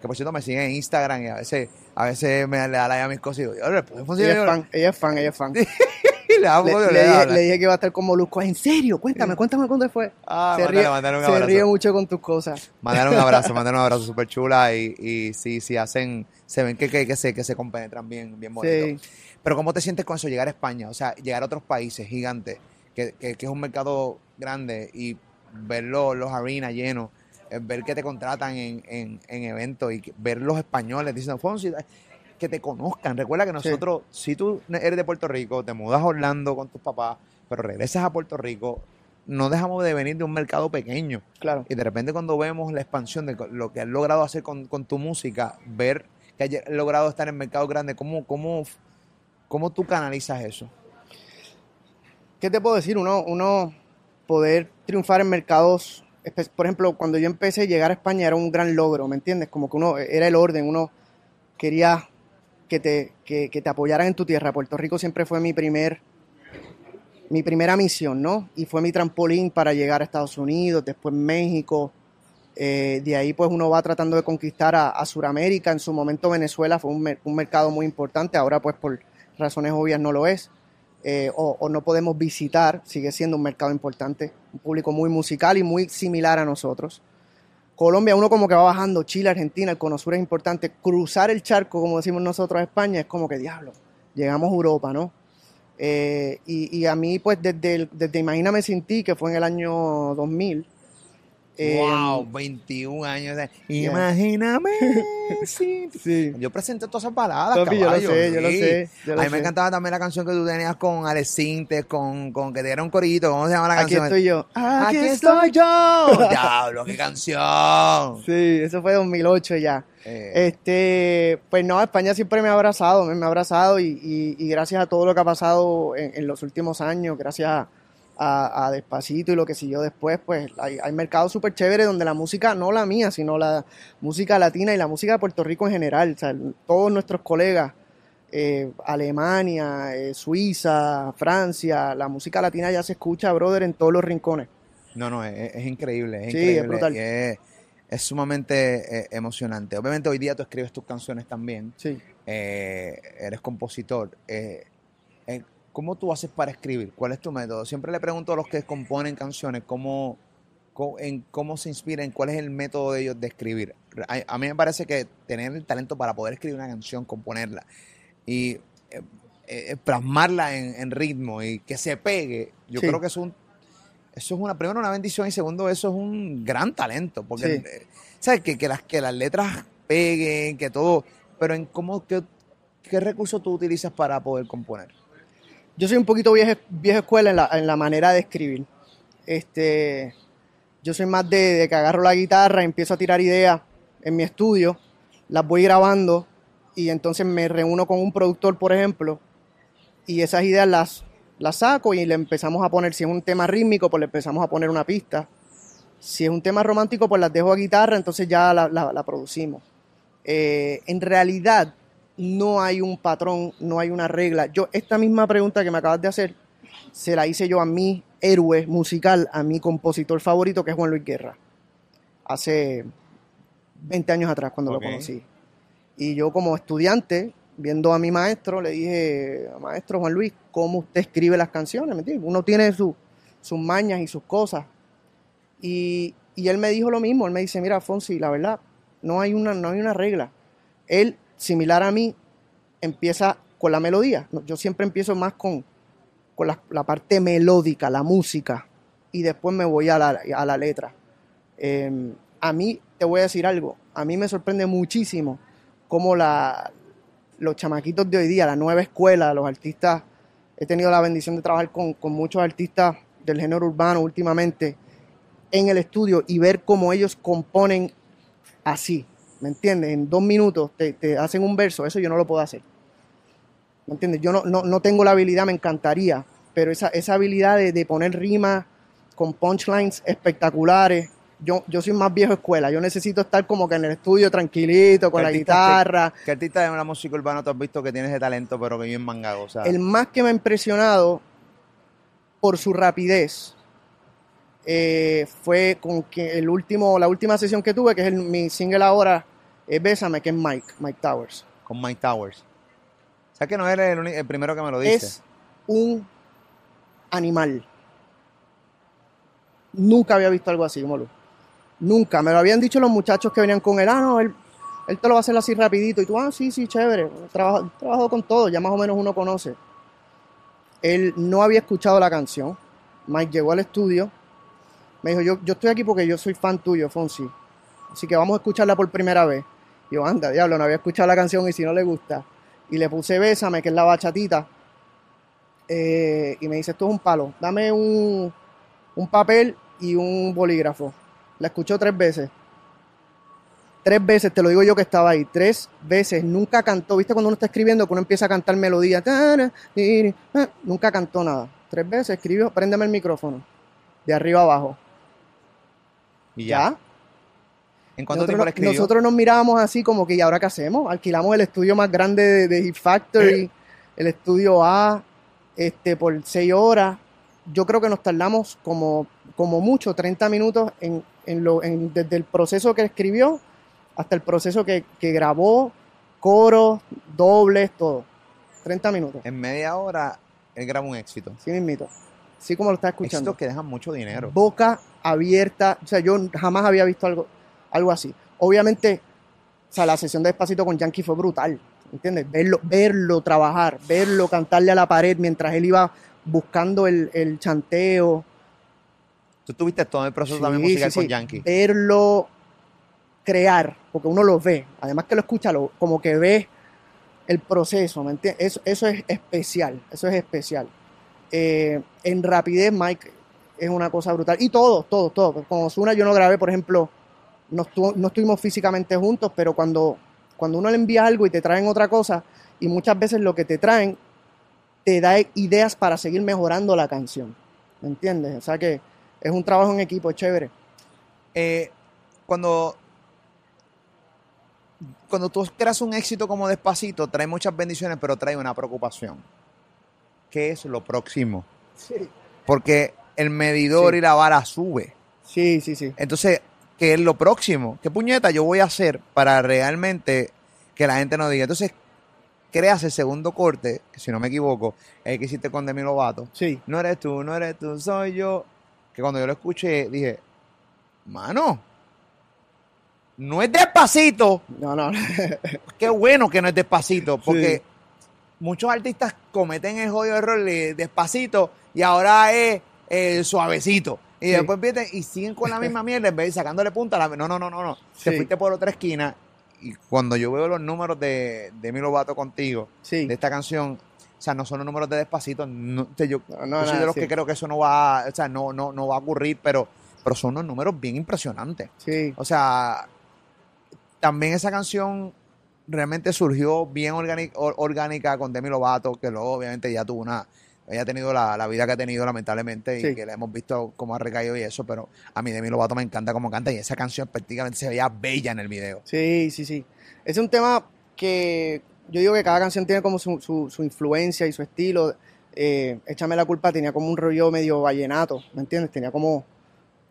Que por cierto me sigue en Instagram y a veces, a veces me le da like a mis cosas y digo, "Oye, ¿puedes Fonsi Ella es fan, ella es fan, ella es fan. le dije, hablar. le dije que iba a estar con Molusco. ¿En serio? Cuéntame, cuéntame cuándo fue. Ah, se mándale, ríe, mándale un se ríe mucho con tus cosas. Mandar un abrazo, mandar un abrazo súper chula y, y sí, sí hacen, se ven que, que, que se, que se compenetran bien, bien bonito. Sí. Pero ¿cómo te sientes con eso? Llegar a España, o sea, llegar a otros países gigantes, que, que, que es un mercado grande y ver los, los arenas llenos, eh, ver que te contratan en, en, en eventos y ver los españoles diciendo, Fonsi, que te conozcan. Recuerda que Sí. nosotros, si tú eres de Puerto Rico, te mudas a Orlando con tus papás, pero regresas a Puerto Rico, no dejamos de venir de un mercado pequeño. Claro. Y de repente cuando vemos la expansión de lo que has logrado hacer con, con tu música, ver que has logrado estar en mercados grandes, ¿cómo, cómo, cómo tú canalizas eso? ¿Qué te puedo decir? Uno, uno poder triunfar en mercados, por ejemplo, cuando yo empecé a llegar a España era un gran logro, ¿me entiendes? Como que uno, era el orden, uno quería que te, que, te apoyaran en tu tierra. Puerto Rico siempre fue mi primer, mi primera misión, ¿no? Y fue mi trampolín para llegar a Estados Unidos, después México. Eh, de ahí pues uno va tratando de conquistar a, a Sudamérica. En su momento Venezuela fue un mercado muy importante, ahora pues por razones obvias no lo es. Eh, o, no podemos visitar, sigue siendo un mercado importante, un público muy musical y muy similar a nosotros. Colombia, uno como que va bajando, Chile, Argentina, el Cono es importante. Cruzar el charco, como decimos nosotros a España, es como que diablo, llegamos a Europa, ¿no? Eh, y, a mí, pues, desde, desde Imagíname Sin Ti, que fue en el año 2000. Wow, 21 años. de- Imagíname. sí. Sí. Yo presenté todas esas baladas, Papi, yo lo sé, yo lo sé, yo lo a mí me encantaba también la canción que tú tenías con Alex Sintes, con, con que te diera un corito. ¿Cómo se llama la Aquí canción? estoy yo. Aquí estoy yo. Diablo, qué canción. Sí, eso fue 2008 ya. Eh, Este, pues no, España siempre me ha abrazado, me, me ha abrazado y, y- y gracias a todo lo que ha pasado en, en los últimos años, gracias a, a Despacito y lo que siguió después, pues hay, hay mercados súper chéveres donde la música, no la mía, sino la música latina y la música de Puerto Rico en general, o sea, todos nuestros colegas, eh, Alemania, eh, Suiza, Francia, la música latina ya se escucha, brother, en todos los rincones. No, no, es, es increíble, es Sí, increíble. es brutal. es, es sumamente eh, emocionante. Obviamente hoy día tú escribes tus canciones también, Sí. eh, eres compositor. ¿Cómo tú haces para escribir? ¿Cuál es tu método? Siempre le pregunto a los que componen canciones cómo, cómo, en, cómo se inspiran, cuál es el método de ellos de escribir. A, a mí me parece que tener el talento para poder escribir una canción, componerla y eh, eh, plasmarla en, en ritmo y que se pegue, yo Sí. creo que es un eso es una, primero una bendición y segundo, eso es un gran talento. Porque, Sí. eh, ¿sabes? Que, que, las, que las letras peguen, que todo. Pero en cómo, qué, qué recursos tú utilizas para poder componer. Yo soy un poquito vieja, vieja escuela en la, en la manera de escribir. Este, yo soy más de, que agarro la guitarra, empiezo a tirar ideas en mi estudio las voy grabando y entonces me reúno con un productor, por ejemplo, y esas ideas las, las saco y le empezamos a poner, si es un tema rítmico, pues le empezamos a poner una pista. Si es un tema romántico, pues las dejo a guitarra, entonces ya la, la- la producimos. Eh, en realidad, no hay un patrón, no hay una regla. Yo, esta misma pregunta que me acabas de hacer, se la hice yo a mi héroe musical, a mi compositor favorito, que es Juan Luis Guerra. Hace 20 años atrás, cuando lo conocí. Y yo como estudiante, viendo a mi maestro, le dije, maestro Juan Luis, ¿cómo usted escribe las canciones? ¿Me entiende? Uno tiene su- sus mañas y sus cosas. Y, y él me dijo lo mismo, él me dice, mira, Fonsi, la verdad, no hay una, no hay una regla. Él, similar a mí, empieza con la melodía. Yo siempre empiezo más con, la, parte melódica, la música, y después me voy a la, letra. Eh, a mí, te voy a decir algo, a mí me sorprende muchísimo cómo los chamaquitos de hoy día, la nueva escuela, los artistas, he tenido la bendición de trabajar con muchos artistas del género urbano últimamente en el estudio y ver cómo ellos componen así, ¿me entiendes? En dos minutos te, te hacen un verso, eso yo no lo puedo hacer. ¿Me entiendes? Yo no, no, no tengo la habilidad, me encantaría, pero esa, esa habilidad de, de poner rimas con punchlines espectaculares, yo, yo soy más viejo escuela, yo necesito estar como que en el estudio tranquilito, con ¿Qué la guitarra. ¿Qué artista de la música urbana tú has visto que tiene ese talento, pero que vive en mangado? O sea, El más que me ha impresionado por su rapidez eh, fue con que el último, la última sesión que tuve, que es el- mi single ahora, es Bésame, que es Mike, Mike Towers. con Mike Towers. ¿Sabes que no eres el primero que me lo dice? Es un animal. Nunca había visto algo así, Molu. Nunca. Me lo habían dicho los muchachos que venían con él. Ah, no, él, él te lo va a hacer así rapidito. Y tú, ah, sí, sí, chévere. Trabajo, trabajo con todo. Ya más o menos uno conoce. Él no había escuchado la canción. Mike llegó al estudio. Me dijo, yo, yo estoy aquí porque yo soy fan tuyo, Fonsi. Así que vamos a escucharla por primera vez. Y yo, anda, diablo, no había escuchado la canción y si no le gusta. Y le puse Bésame, que es la bachatita. Eh, y me dice, esto es un palo. Dame un, un papel y un bolígrafo. La escuchó tres veces. Tres veces, te lo digo yo que estaba ahí. Tres veces. Nunca cantó. ¿Viste cuando uno está escribiendo que uno empieza a cantar melodía? Nunca cantó nada. Tres veces escribió, préndeme el micrófono. De arriba abajo. Y ya. ¿Ya? ¿En cuánto nosotros, tiempo escribió? nosotros nos mirábamos así como que, ¿y ahora qué hacemos? Alquilamos el estudio más grande de, de Hit Factory, el estudio A, este, por seis horas. Yo creo que nos tardamos como, como mucho, 30 minutos en, en lo, en- desde el proceso que escribió hasta el proceso que, que grabó, coros, dobles, todo. 30 minutos. En media hora él graba un éxito. Sí mismito. Sí como lo está escuchando Éxitos que dejan mucho dinero. boca abierta. O sea, yo jamás había visto algo, algo así. Obviamente, o sea, la sesión de Despacito con Yankee fue brutal. ¿Entiendes? Verlo, verlo trabajar, verlo cantarle a la pared mientras él iba buscando el, el chanteo. Tú tuviste todo el proceso Sí, también musical sí, con. Yankee. Verlo crear, porque uno lo ve. Además que lo escucha, lo, como que ve el proceso, ¿me entiendes? Eso, eso es especial, eso es especial. Eh, en rapidez, Mike es una cosa brutal. Y todo, todo, todo. Con Ozuna yo no grabé, por ejemplo, no, no estuvimos físicamente juntos, pero cuando, cuando uno le envía algo y te traen otra cosa, y muchas veces lo que te traen te da ideas para seguir mejorando la canción. ¿Me entiendes? O sea que es un trabajo en equipo, es chévere. Eh, cuando, cuando tú creas un éxito como Despacito, trae muchas bendiciones, pero trae una preocupación. ¿Qué es lo próximo? Sí, Porque el medidor Sí. y la vara sube. sí, sí. sí. Entonces, ¿qué es lo próximo? ¿Qué puñeta yo voy a hacer para realmente que la gente no diga? Entonces, creas el segundo corte, si no me equivoco, es el que hiciste con Demi Lovato. Sí, No eres tú, no eres tú, soy yo. Que cuando yo lo escuché, dije, mano, no es despacito. no, no. Qué bueno que no es despacito, porque Sí. Muchos artistas cometen el jodido error de despacito y ahora es eh, suavecito. Y Sí. después vienen y siguen con la misma mierda en vez de sacándole punta. a la- No, no, no, no, no. Te fuiste por otra esquina. Y cuando yo veo los números de, de Mi Lovato contigo, Sí. de esta canción, o sea, no son los números de despacito. No, te- yo, No, no, yo soy de los que creo que eso no va, o sea, no, no, no va a ocurrir, pero, pero son unos números bien impresionantes. Sí. O sea, también esa canción realmente surgió bien orgánica con Demi Lovato, que luego obviamente ya tuvo una, ella ha tenido la, la vida que ha tenido lamentablemente y Sí. que la hemos visto cómo ha recaído y eso, pero a mí Demi Lovato me encanta cómo canta y esa canción prácticamente se veía bella en el video. Sí, sí, sí. Ese es un tema que yo digo que cada canción tiene como su, su- su influencia y su estilo. Eh, Échame la culpa tenía como un rollo medio vallenato, ¿me entiendes? Tenía como,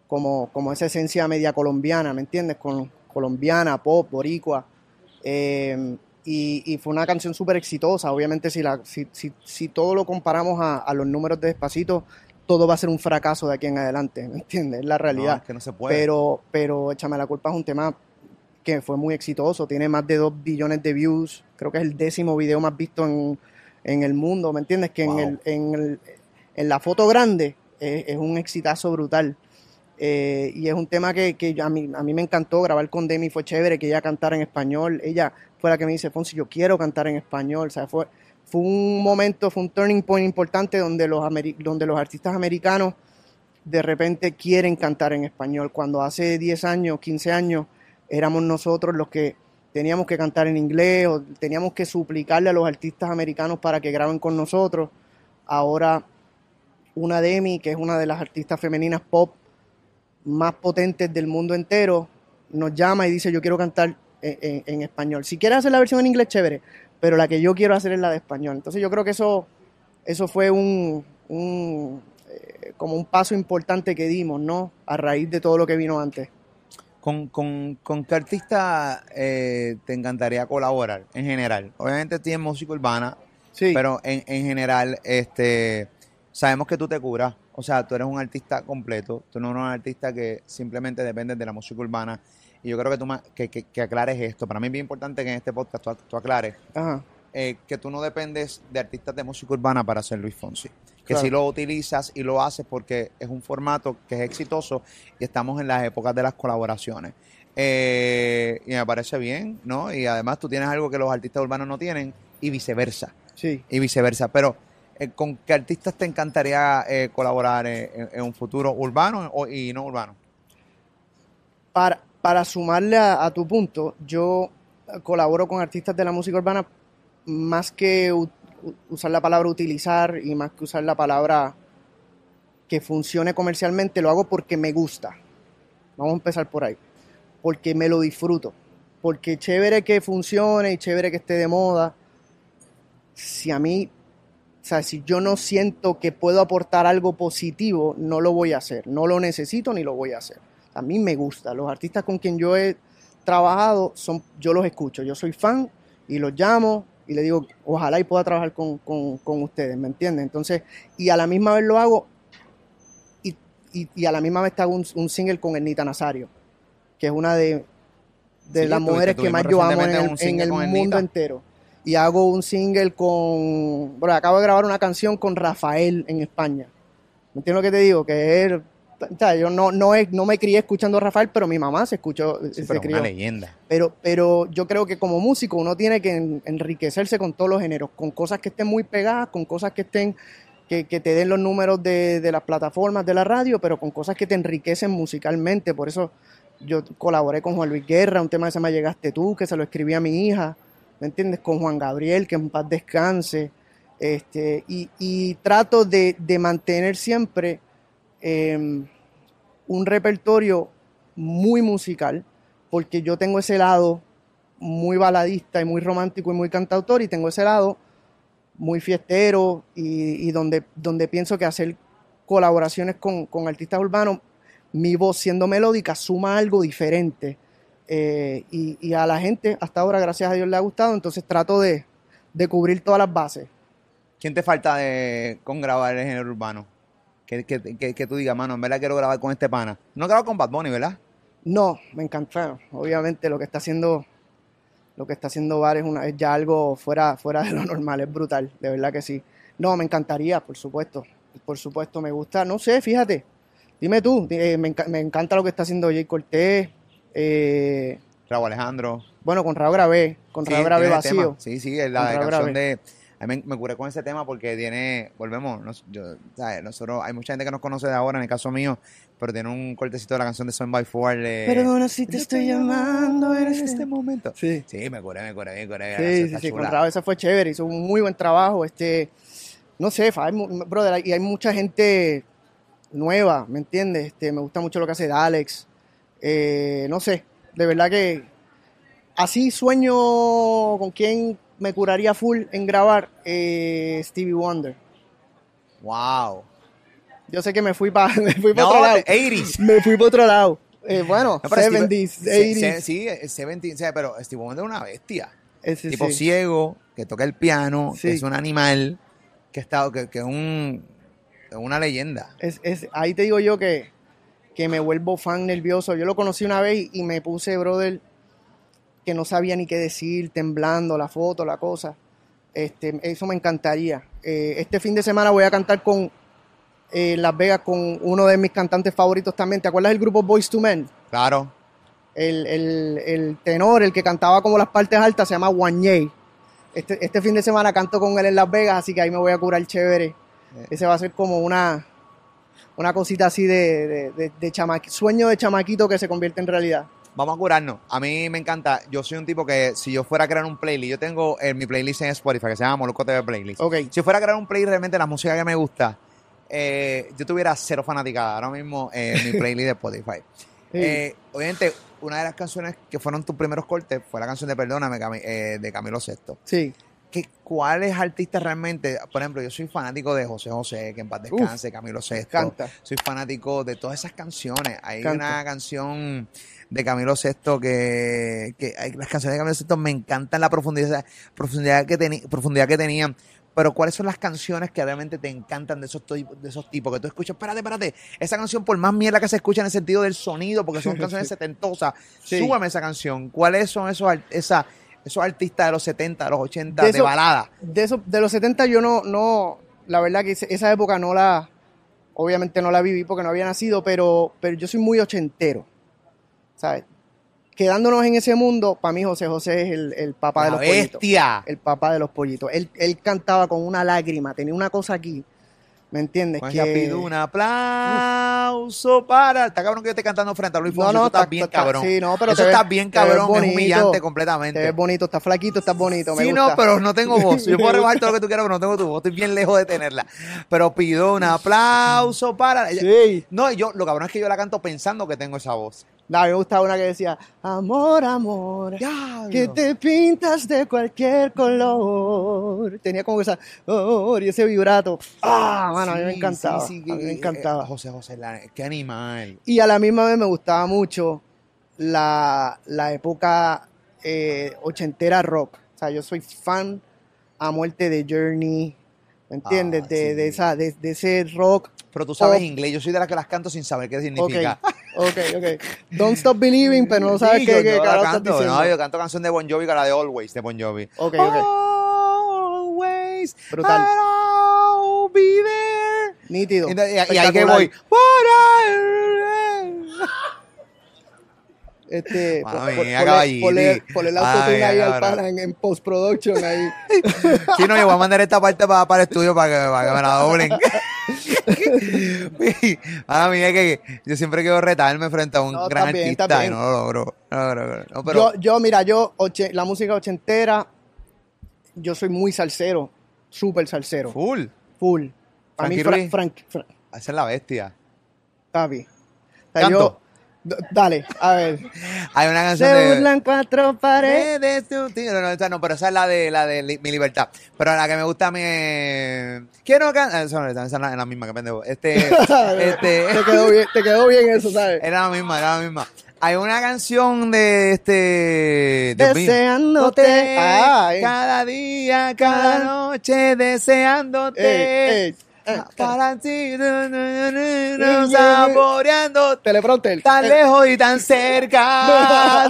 como, como esa esencia media colombiana, ¿me entiendes? Con, colombiana, pop, boricua. Eh, y, y fue una canción súper exitosa. Obviamente, si, la, si, si, si todo lo comparamos a, a los números de Despacito, todo va a ser un fracaso de aquí en adelante, ¿me entiendes? Es la realidad. No, es que no se puede. Pero, pero Échame la culpa es un tema que fue muy exitoso, tiene más de 2 billones de views, creo que es el décimo video más visto en, en el mundo, ¿me entiendes? Que Wow. en, el, en, el- en la foto grande es, es un exitazo brutal. Eh, y es un tema que, a, mí, a mí me encantó grabar con Demi, fue chévere que ella cantara en español. Ella fue la que me dice, Fonsi, yo quiero cantar en español. O sea, fue, fue un momento, fue un turning point importante donde los, donde los artistas americanos de repente quieren cantar en español. Cuando hace 10 años, 15 años, éramos nosotros los que teníamos que cantar en inglés o teníamos que suplicarle a los artistas americanos para que graben con nosotros. Ahora una Demi, que es una de las artistas femeninas pop más potentes del mundo entero, nos llama y dice yo quiero cantar en, en- en español. Si quieres hacer la versión en inglés, chévere, pero la que yo quiero hacer es la de español. Entonces yo creo que eso, eso fue un, un, eh, como un paso importante que dimos, ¿no? A raíz de todo lo que vino antes. ¿Con, con, con qué artista eh, te encantaría colaborar en general? Obviamente tienes música urbana, Sí, pero en, en general este, sabemos que tú te curas. O sea, tú eres un artista completo, tú no eres un artista que simplemente depende de la música urbana. Y yo creo que tú que, que- que aclares esto. Para mí es bien importante que en este podcast tú, tú aclares ajá, eh, que tú no dependes de artistas de música urbana para ser Luis Fonsi. Que Claro. si lo utilizas y lo haces porque es un formato que es exitoso y estamos en las épocas de las colaboraciones. Eh, y me parece bien, ¿no? Y además tú tienes algo que los artistas urbanos no tienen y viceversa. sí. Y viceversa. Pero, eh, ¿con qué artistas te encantaría eh, colaborar eh, en, un futuro urbano o- y no urbano? Para, para sumarle a, tu punto, yo colaboro con artistas de la música urbana más que usar la palabra utilizar y más que usar la palabra que funcione comercialmente, lo hago porque me gusta. Vamos a empezar por ahí. Porque me lo disfruto. Porque chévere que funcione y chévere que esté de moda. Si a mí, o sea, si yo no siento que puedo aportar algo positivo, no lo voy a hacer. No lo necesito ni lo voy a hacer. A mí me gusta. Los artistas con quien yo he trabajado, son, yo los escucho. Yo soy fan y los llamo y le digo, ojalá y pueda trabajar con, con- con ustedes, ¿me entienden? Entonces, y a la misma vez lo hago y, y- y a la misma vez te hago un, un single con Ernita Nazario, que es una de, de Sí, las mujeres que más yo amo en el, en el mundo entero. Y hago un single con, bueno, acabo de grabar una canción con Rafael en España. ¿Me entiendes lo que te digo? Que él, o sea, yo no, no, me crié escuchando a Rafael, pero mi mamá se escuchó, Sí, se pero crió. una leyenda. Pero, pero yo creo que como músico uno tiene que en- enriquecerse con todos los géneros, con cosas que estén muy pegadas, con cosas que estén, que, que te den los números de, de las plataformas de la radio, pero con cosas que te enriquecen musicalmente. Por eso yo colaboré con Juan Luis Guerra, un tema que se llama Llegaste tú, que se lo escribí a mi hija, ¿me entiendes? Con Juan Gabriel, que en paz descanse. Este, y, trato de, mantener siempre eh, un repertorio muy musical, porque yo tengo ese lado muy baladista y muy romántico y muy cantautor, y tengo ese lado muy fiestero y, donde, pienso que hacer colaboraciones con artistas urbanos, mi voz siendo melódica suma algo diferente. Eh, y, y a la gente hasta ahora, gracias a Dios, le ha gustado, entonces trato de, de cubrir todas las bases. ¿Quién te falta de, con grabar el género urbano? Que, que, que, que tú digas, mano, en verdad quiero grabar con este pana. No grabo con Bad Bunny, ¿verdad? No, me encanta. Obviamente lo que está haciendo, lo que está haciendo Bar es, una, es ya algo fuera, fuera de lo normal, es brutal, de verdad que sí. No, me encantaría, por supuesto. Por supuesto, me gusta, no sé, fíjate. Dime tú, eh, me, me encanta lo que está haciendo Jay Cortés. Eh, Raúl Alejandro. bueno, con Raúl grabé, con Sí, Raúl grabé vacío. Sí, sí, la Con Raúl canción grabé. de A mí me, me curé con ese tema porque tiene, volvemos, nos- yo, ¿sabes? nosotros, hay mucha gente que nos conoce de ahora, en el caso mío, pero tiene un cortecito de la canción de Son by Four. de- Perdona si te estoy llamando en este este momento. Sí. Sí, me curé, me curé, me curé. Sí, sí, sí, con Raúl esa fue chévere, hizo un muy buen trabajo, este, no sé, hay brother, y hay mucha gente nueva, ¿me entiendes? Este, me gusta mucho lo que hace Alex, eh, no sé, de verdad que así sueño con quién me curaría full en grabar, eh, Stevie Wonder. Wow. Yo sé que me fui para me fui No, otro lado. 80s. Me fui para otro lado. Eh, bueno, No, Steve- 70s, se- 80s. se- Sí, eh, 70s, o sea, pero Steve Wonder es una bestia. Ese tipo sí. ciego, que toca el piano, Sí. que es un animal, que está, que, que es un, es una leyenda. Es, es- ahí te digo yo que, que me vuelvo fan nervioso. Yo lo conocí una vez y, me puse, brother, que no sabía ni qué decir, temblando, la foto, la cosa. Este, eso me encantaría. Eh, este fin de semana voy a cantar con eh, Las Vegas con uno de mis cantantes favoritos también. ¿Te acuerdas del grupo Boys to Men? Claro. El, el- el tenor, el que cantaba como las partes altas, se llama Wanye. Este, este fin de semana canto con él en Las Vegas, así que ahí me voy a curar chévere. Ese va a ser como una, una cosita así de, de, de- de sueño de chamaquito que se convierte en realidad. Vamos a curarnos. A mí me encanta. Yo soy un tipo que si yo fuera a crear un playlist, yo tengo en mi playlist en Spotify que se llama Molusco TV Playlist. Ok. Si yo fuera a crear un playlist realmente la música que me gusta, eh, yo tuviera cero fanaticada ahora mismo en mi playlist de Spotify. Sí. Eh, obviamente, una de las canciones que fueron tus primeros cortes fue la canción de Perdóname eh, de Camilo Sesto. Sí. ¿Qué, ¿Cuáles artistas realmente? Por ejemplo, yo soy fanático de José José, que en paz descanse, Camilo Sesto. Canta. Soy fanático de todas esas canciones. Hay Canta. una canción de Camilo Sesto que, que hay, las canciones de Camilo Sesto me encantan la profundidad, profundidad que teni- profundidad que tenían. Pero ¿cuáles son las canciones que realmente te encantan de esos, de esos tipos? Que tú escuchas, espérate, espérate, esa canción por más mierda que se escucha en el sentido del sonido, porque son canciones setentosas, Sí. súbame esa canción. ¿Cuáles son esos, esa, esos artistas de los 70, de los 80, De de, eso- balada? De, eso, de los 70 yo no, no, la verdad que esa época no la, obviamente no la viví porque no había nacido, pero, pero yo soy muy ochentero, ¿sabes? Quedándonos en ese mundo, para mí José José es el, el papá de los pollitos. bestia. El papá de los pollitos. Él, él cantaba con una lágrima, tenía una cosa aquí, ¿me entiendes? Pues Que- pido un aplauso para. Está cabrón que yo esté cantando frente a Luis Fonsi. no, eso está, está- bien está- cabrón. sí, no, pero eso está ves- bien te ves cabrón, es humillante Te completamente. ves bonito, estás flaquito, estás bonito, me Sí, gusta. no, pero no tengo voz. Yo puedo rebajar todo lo que tú quieras, pero no tengo tu voz. Estoy bien lejos de tenerla. Pero pido un aplauso para. Sí. No, yo, lo cabrón es que yo la canto pensando que tengo esa voz. No, me gustaba una que decía, amor, amor, que te pintas de cualquier color. Tenía como esa, oh, y ese vibrato. Ah, mano, a mí me encantaba. sí, sí, a mí me eh, encantaba. eh, José José, la- qué animal. Y a la misma vez me gustaba mucho la, la época eh, ochentera rock. O sea, yo soy fan a muerte de Journey, ¿me entiendes? Ah, de, de esa, de, de ese rock. Pero tú sabes inglés. Yo soy de las que las canto sin saber qué significa. Ok, ok. Don't Stop Believing, pero no sabes Sí, qué, yo- qué yo carajo estás canto. diciendo. No, yo canto canción de Bon Jovi, que la de Always, de Bon Jovi. Ok, ok. Always, Brutal. I'll be there. Nítido. Y, y- y ahí que voy. Este, ponle- el autotune ahí al pana en, en post-production ahí. Sí, no, yo voy a mandar esta parte para, para el estudio para que, para que me la doblen. Mano mía, que yo siempre quiero retarme frente a un No, gran bien, artista y no lo logro. No lo logro. No, pero yo, yo, mira, yo, oche- la música ochentera, yo soy muy salsero, súper salsero, full. full. A mí, Frankie Fra- Ruiz. Frank, Fra- Esa es la bestia. papi. O sea, Canto. yo- dale, a ver. Hay una canción Se de... burlan cuatro paredes. tío. No, no, esa no, pero esa es la de la de li- mi libertad. Pero la que me gusta a mí es. Quiero cantar. Esa, no, esa es la, misma que pendejo. Este. este. Te quedó bien, te quedó bien eso, ¿sabes? Era la misma, era la misma. Hay una canción de este. Deseándote. Eh. cada día, cada noche, deseándote. Ey, ey, eh, Para ti, Eh, eh, saboreándote. Teleprompter. Tan lejos y tan cerca.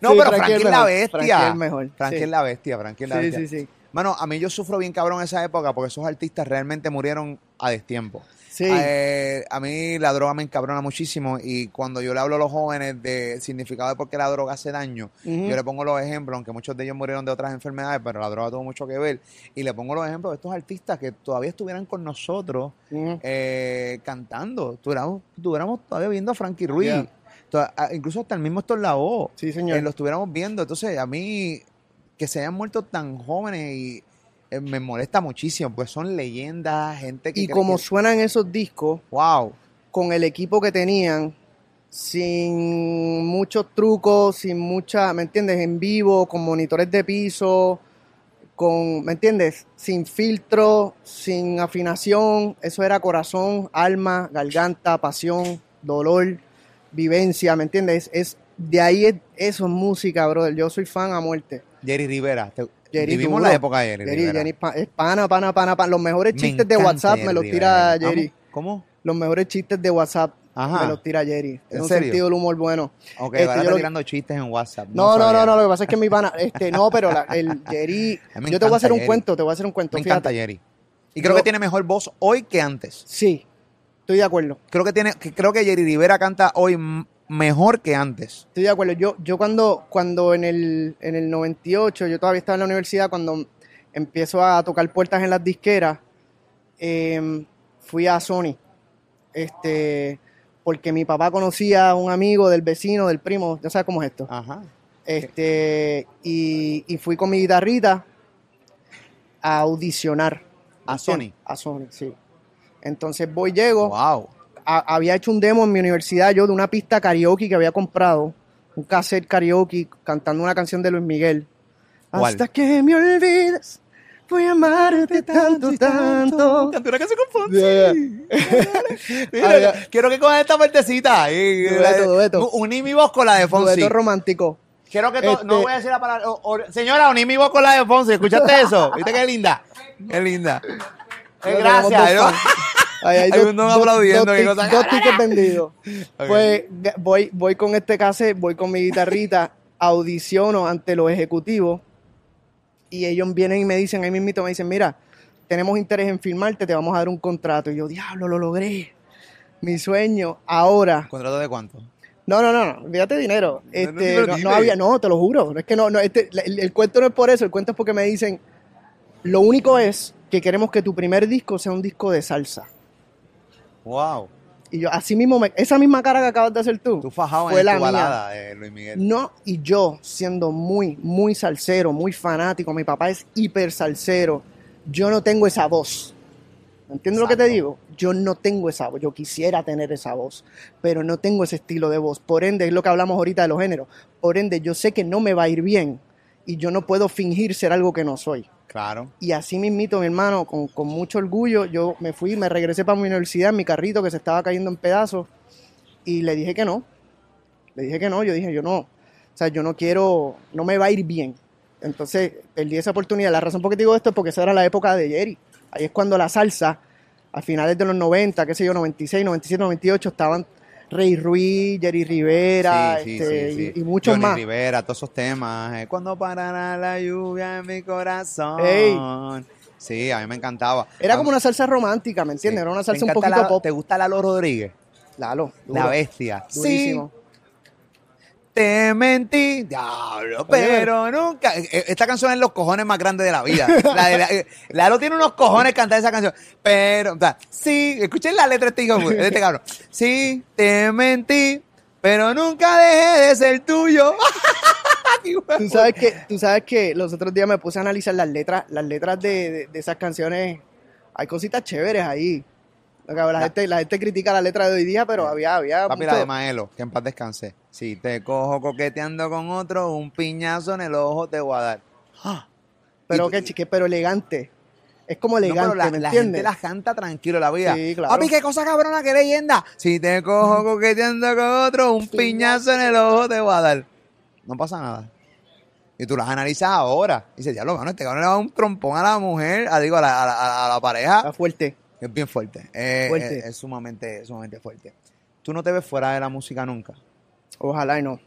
no, Sí, pero Frankie es la bestia. Frankie es mejor, Frankie sí. es la bestia, Frankie es la Sí, bestia. sí, sí. Mano, a mí yo sufro bien cabrón esa época porque esos artistas realmente murieron a destiempo. Sí. Eh, a mí la droga me encabrona muchísimo y cuando yo le hablo a los jóvenes de significado de por qué la droga hace daño, yo le pongo los ejemplos, aunque muchos de ellos murieron de otras enfermedades, pero la droga tuvo mucho que ver, y le pongo los ejemplos de estos artistas que todavía estuvieran con nosotros eh, cantando, estuviéramos, estuviéramos todavía viendo a Frankie Ruiz, Yeah. Incluso hasta el mismo Héctor Lavoe, Sí, señor. eh, lo estuviéramos viendo, entonces a mí que se hayan muerto tan jóvenes y eh, me molesta muchísimo, pues son leyendas, gente que... y como que- suenan esos discos, wow, con el equipo que tenían, sin muchos trucos, sin mucha, ¿me entiendes? En vivo, con monitores de piso, con, ¿me entiendes? Sin filtro, sin afinación, eso era corazón, alma, garganta, pasión, dolor, vivencia, ¿me entiendes? Es, de ahí es, eso es música, brother. Yo soy fan a muerte. Jerry Rivera. te- Jerry vivimos duro. la época de Jerry, Jerry. Jerry pa- es pana, pana, pana, pana. Los mejores Me chistes de WhatsApp me los tira Rivera. Jerry. ¿Cómo? Los mejores chistes de WhatsApp Ajá. me los tira Jerry. ¿En Es un serio? sentido del humor bueno. Ok, Este, ahora yo lo- tirando chistes en WhatsApp. No, no, no, no, lo que pasa es que mi pana, este, no, pero la- el Jerry, yo te voy a hacer un Jerry. cuento, te voy a hacer un cuento, Me encanta. Jerry. Y creo Yo- que tiene mejor voz hoy que antes. Sí, estoy de acuerdo, Creo que tiene, que- creo que Jerry Rivera canta hoy mejor que antes. estoy de acuerdo. Yo, yo cuando, cuando en el, en el 98, yo todavía estaba en la universidad, cuando empiezo a tocar puertas en las disqueras, em, fui a Sony, este, porque mi papá conocía a un amigo del vecino, del primo, ya sabes cómo es esto. Ajá. Este, y, y fui con mi guitarrita a audicionar. A. Sony. A Sony, sí. Entonces voy, llego, Wow. A- había hecho un demo en mi universidad yo de una pista karaoke que había comprado, un cassette karaoke cantando una canción de Luis Miguel. ¿Cuál? Hasta que me olvides, voy a amarte tanto, tanto. Canta una canción con Fonsi. Yeah. Mira, ya. quiero que cojas esta partecita. Dueto, la de- dueto. Uní mi voz con la de Fonsi. Dueto romántico. Quiero que Este- no voy a decir la palabra. o- o- señora, uní mi voz con la de Fonsi. ¿Escuchaste eso? ¿Viste qué linda? Qué linda. Eh, gracias. Ahí hay Hay dos, dos- aplaudiendo, dos qué tic- cosa dos tickets vendidos. Pues voy, voy con este cassette, voy con mi guitarrita, audiciono ante los ejecutivos y ellos vienen y me dicen, ahí mismito me dicen, mira, tenemos interés en filmarte, te vamos a dar un contrato. Y yo, diablo, lo logré. Mi sueño, ahora. ¿Contrato de cuánto? No, no, no, no, de dinero. no, Este, no, había, no, te lo juro. Es que no, no, este, el, el cuento no es por eso, el cuento es porque me dicen, lo único es que queremos que tu primer disco sea un disco de salsa. Wow. Y yo, así mismo, me- esa misma cara que acabas de hacer tú, Tú fajado fue en la tu mía. balada de Luis Miguel. No, y yo, siendo muy, muy salsero, muy fanático, mi papá es hiper salsero, yo no tengo esa voz. ¿Entiendes lo que te digo? Yo no tengo esa voz, yo quisiera tener esa voz, pero no tengo ese estilo de voz. Por ende, es lo que hablamos ahorita de los géneros. Por ende, yo sé que no me va a ir bien y yo no puedo fingir ser algo que no soy. Claro. Y así mismito, mi hermano, con, con mucho orgullo, yo me fui, me regresé para mi universidad en mi carrito que se estaba cayendo en pedazos y le dije que no. Le dije que no, yo dije, yo no. O sea, yo no quiero, no me va a ir bien. Entonces, perdí esa oportunidad. La razón por qué te digo esto es porque esa era la época de Jerry. Ahí es cuando la salsa, a finales de los 90, qué sé yo, 96, 97, 98, estaban Rey Ruiz, Jerry Rivera Sí, sí, este, sí. Y, y muchos Johnny más. Rivera, todos esos temas. eh, Cuando parará la lluvia en mi corazón. Ey. Sí, a mí me encantaba. Era como una salsa romántica, ¿me entiendes? Era una ¿Te salsa un poquito la- pop. ¿Te gusta Lalo Rodríguez? Lalo, La duro, bestia. durísimo. Te mentí, diablo, pero nunca. eh, Esta canción es los cojones más grandes de la vida. La de la- eh, Lalo tiene unos cojones cantar esa canción. Pero, o sea, sí, escuchen la letra este hijo de este cabrón. Sí, te mentí, pero nunca dejé de ser tuyo. Tú sabes que, tú sabes que los otros días me puse a analizar las letras, las letras de, de- de esas canciones. Hay cositas chéveres ahí. La, La- gente, la gente critica la letra de hoy día, pero había, había Papi, mucho- la de Maelo, que en paz descanse. Si te cojo coqueteando con otro, un piñazo en el ojo te voy a dar. pero y- que, chique, pero elegante. Es como No, elegante, pero la, ¿me la gente las canta tranquilo la vida. Sí, claro. Papi, qué cosa cabrona, qué leyenda. Si te cojo coqueteando con otro, un piñazo en el ojo te voy a dar. No pasa nada. Y tú las analizas ahora. Y dices, diablo, mano, este cabrón le da un trompón a la mujer, a, digo, a la, a la- a la pareja. Está fuerte. Es bien fuerte. Eh, Fuerte. Es, es sumamente, sumamente fuerte. Tú no te ves fuera de la música nunca. Ojalá y no.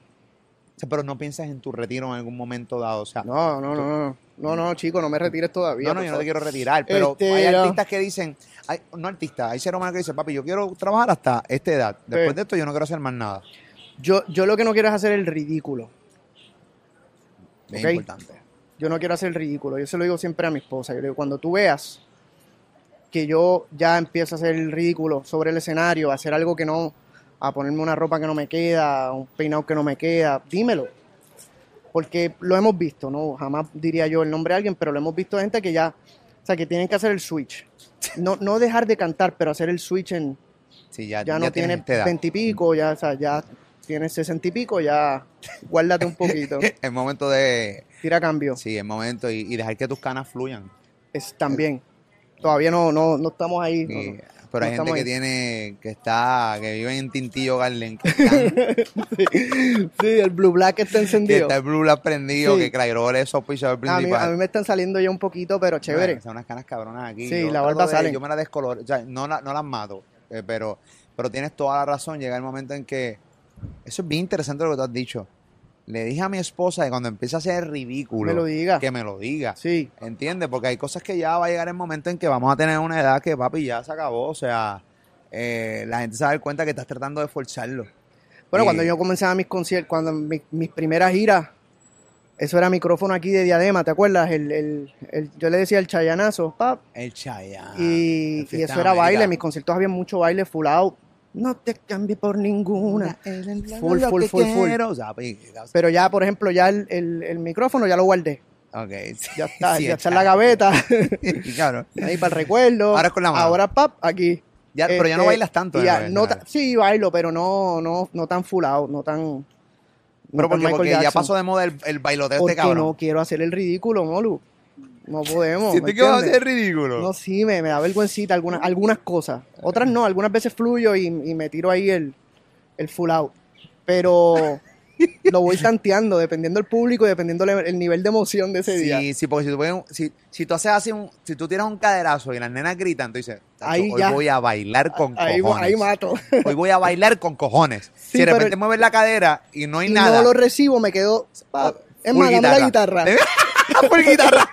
sea, pero no piensas en tu retiro en algún momento dado. O sea, No, no, no, no, no, no, chico, no me retires todavía. no, no, yo no te quiero retirar, pero Este, hay no. artistas que dicen, hay, no artistas, hay seres humanos que dicen, papi, yo quiero trabajar hasta esta edad. Después de esto yo no quiero hacer más nada. Yo, yo lo que no quiero es hacer el ridículo. Es importante. Yo no quiero hacer el ridículo. Yo se lo digo siempre a mi esposa. Yo le digo, cuando tú veas que yo ya empiezo a hacer el ridículo sobre el escenario, a hacer algo que no, a ponerme una ropa que no me queda, un peinado que no me queda, dímelo. Porque lo hemos visto, ¿no? Jamás diría yo el nombre de alguien, pero lo hemos visto de gente que ya, o sea, que tienen que hacer el switch. No, no dejar de cantar, pero hacer el switch en, Sí, ya, ya, ya no tienes veintipico, ya, o sea, ya tienes sesenta y pico, ya guárdate un poquito. Es momento de, Tira cambio. sí, es momento y, y dejar que tus canas fluyan. Es también. Todavía no, no, no estamos ahí. no. Pero hay no gente que ahí. tiene, que está, que vive en Tintillo Garden, que, están- Sí, el Blue Black está que encendido. está el Blue Light prendido, Sí. que Clairol es auspiciador A mí, principal. a mí me están saliendo ya un poquito, pero chévere. Bueno, son unas canas cabronas aquí. Sí, Yo la barba sale. Yo me la descoloro, o sea, no, la- no las mato, eh, pero, pero tienes toda la razón. Llega el momento en que. Eso es bien interesante lo que tú has dicho. Le dije a mi esposa que cuando empiece a hacer ridículo, Me lo diga. que me lo diga. Sí, ¿Entiendes? Porque hay cosas que ya va a llegar el momento en que vamos a tener una edad que, papi, ya se acabó. O sea, eh, la gente se va a dar cuenta que estás tratando de forzarlo. Bueno, Y- cuando yo comenzaba mis conciertos, cuando mi- mis primeras giras, eso era micrófono aquí de diadema, ¿te acuerdas? El, el- el- yo le decía el chayanazo, pap, El chaya. y, y eso era baile. Mis conciertos había mucho baile full out. No te cambie por ninguna. Full, Lo full, que full, full. Pero ya, por ejemplo, ya el, el- el micrófono ya lo guardé. Ok. Ya está, Sí, ya está en la gaveta. Claro. ahí para el recuerdo. Ahora es con la mano. Ahora, pap, aquí. Ya, pero ya no Este, bailas tanto. de ya, ta- sí, bailo, pero no, no, no tan full out, no tan. no Pero porque, ya pasó de moda el, el bailoteo Porque este cabrón. no quiero hacer el ridículo, Molu. No podemos. ¿Sientes ¿me que vas a ridículo? No, sí, me, me da vergüencita algunas, algunas cosas. Otras no, algunas veces fluyo y, y me tiro ahí el, el full out. Pero lo voy tanteando, dependiendo del público y dependiendo el, el nivel de emoción de ese día. Sí, sí, porque si tú, ves un- si, si tú haces así, un, si tú tiras un caderazo y las nenas gritan, tú dices, "Tacho, Ahí hoy ya. voy a bailar con ahí, cojones. ahí mato. Hoy voy a bailar con cojones. Sí, si de repente mueves la cadera y no hay y nada. no lo recibo, me quedo. pa, es más, dame la guitarra. Full guitarra.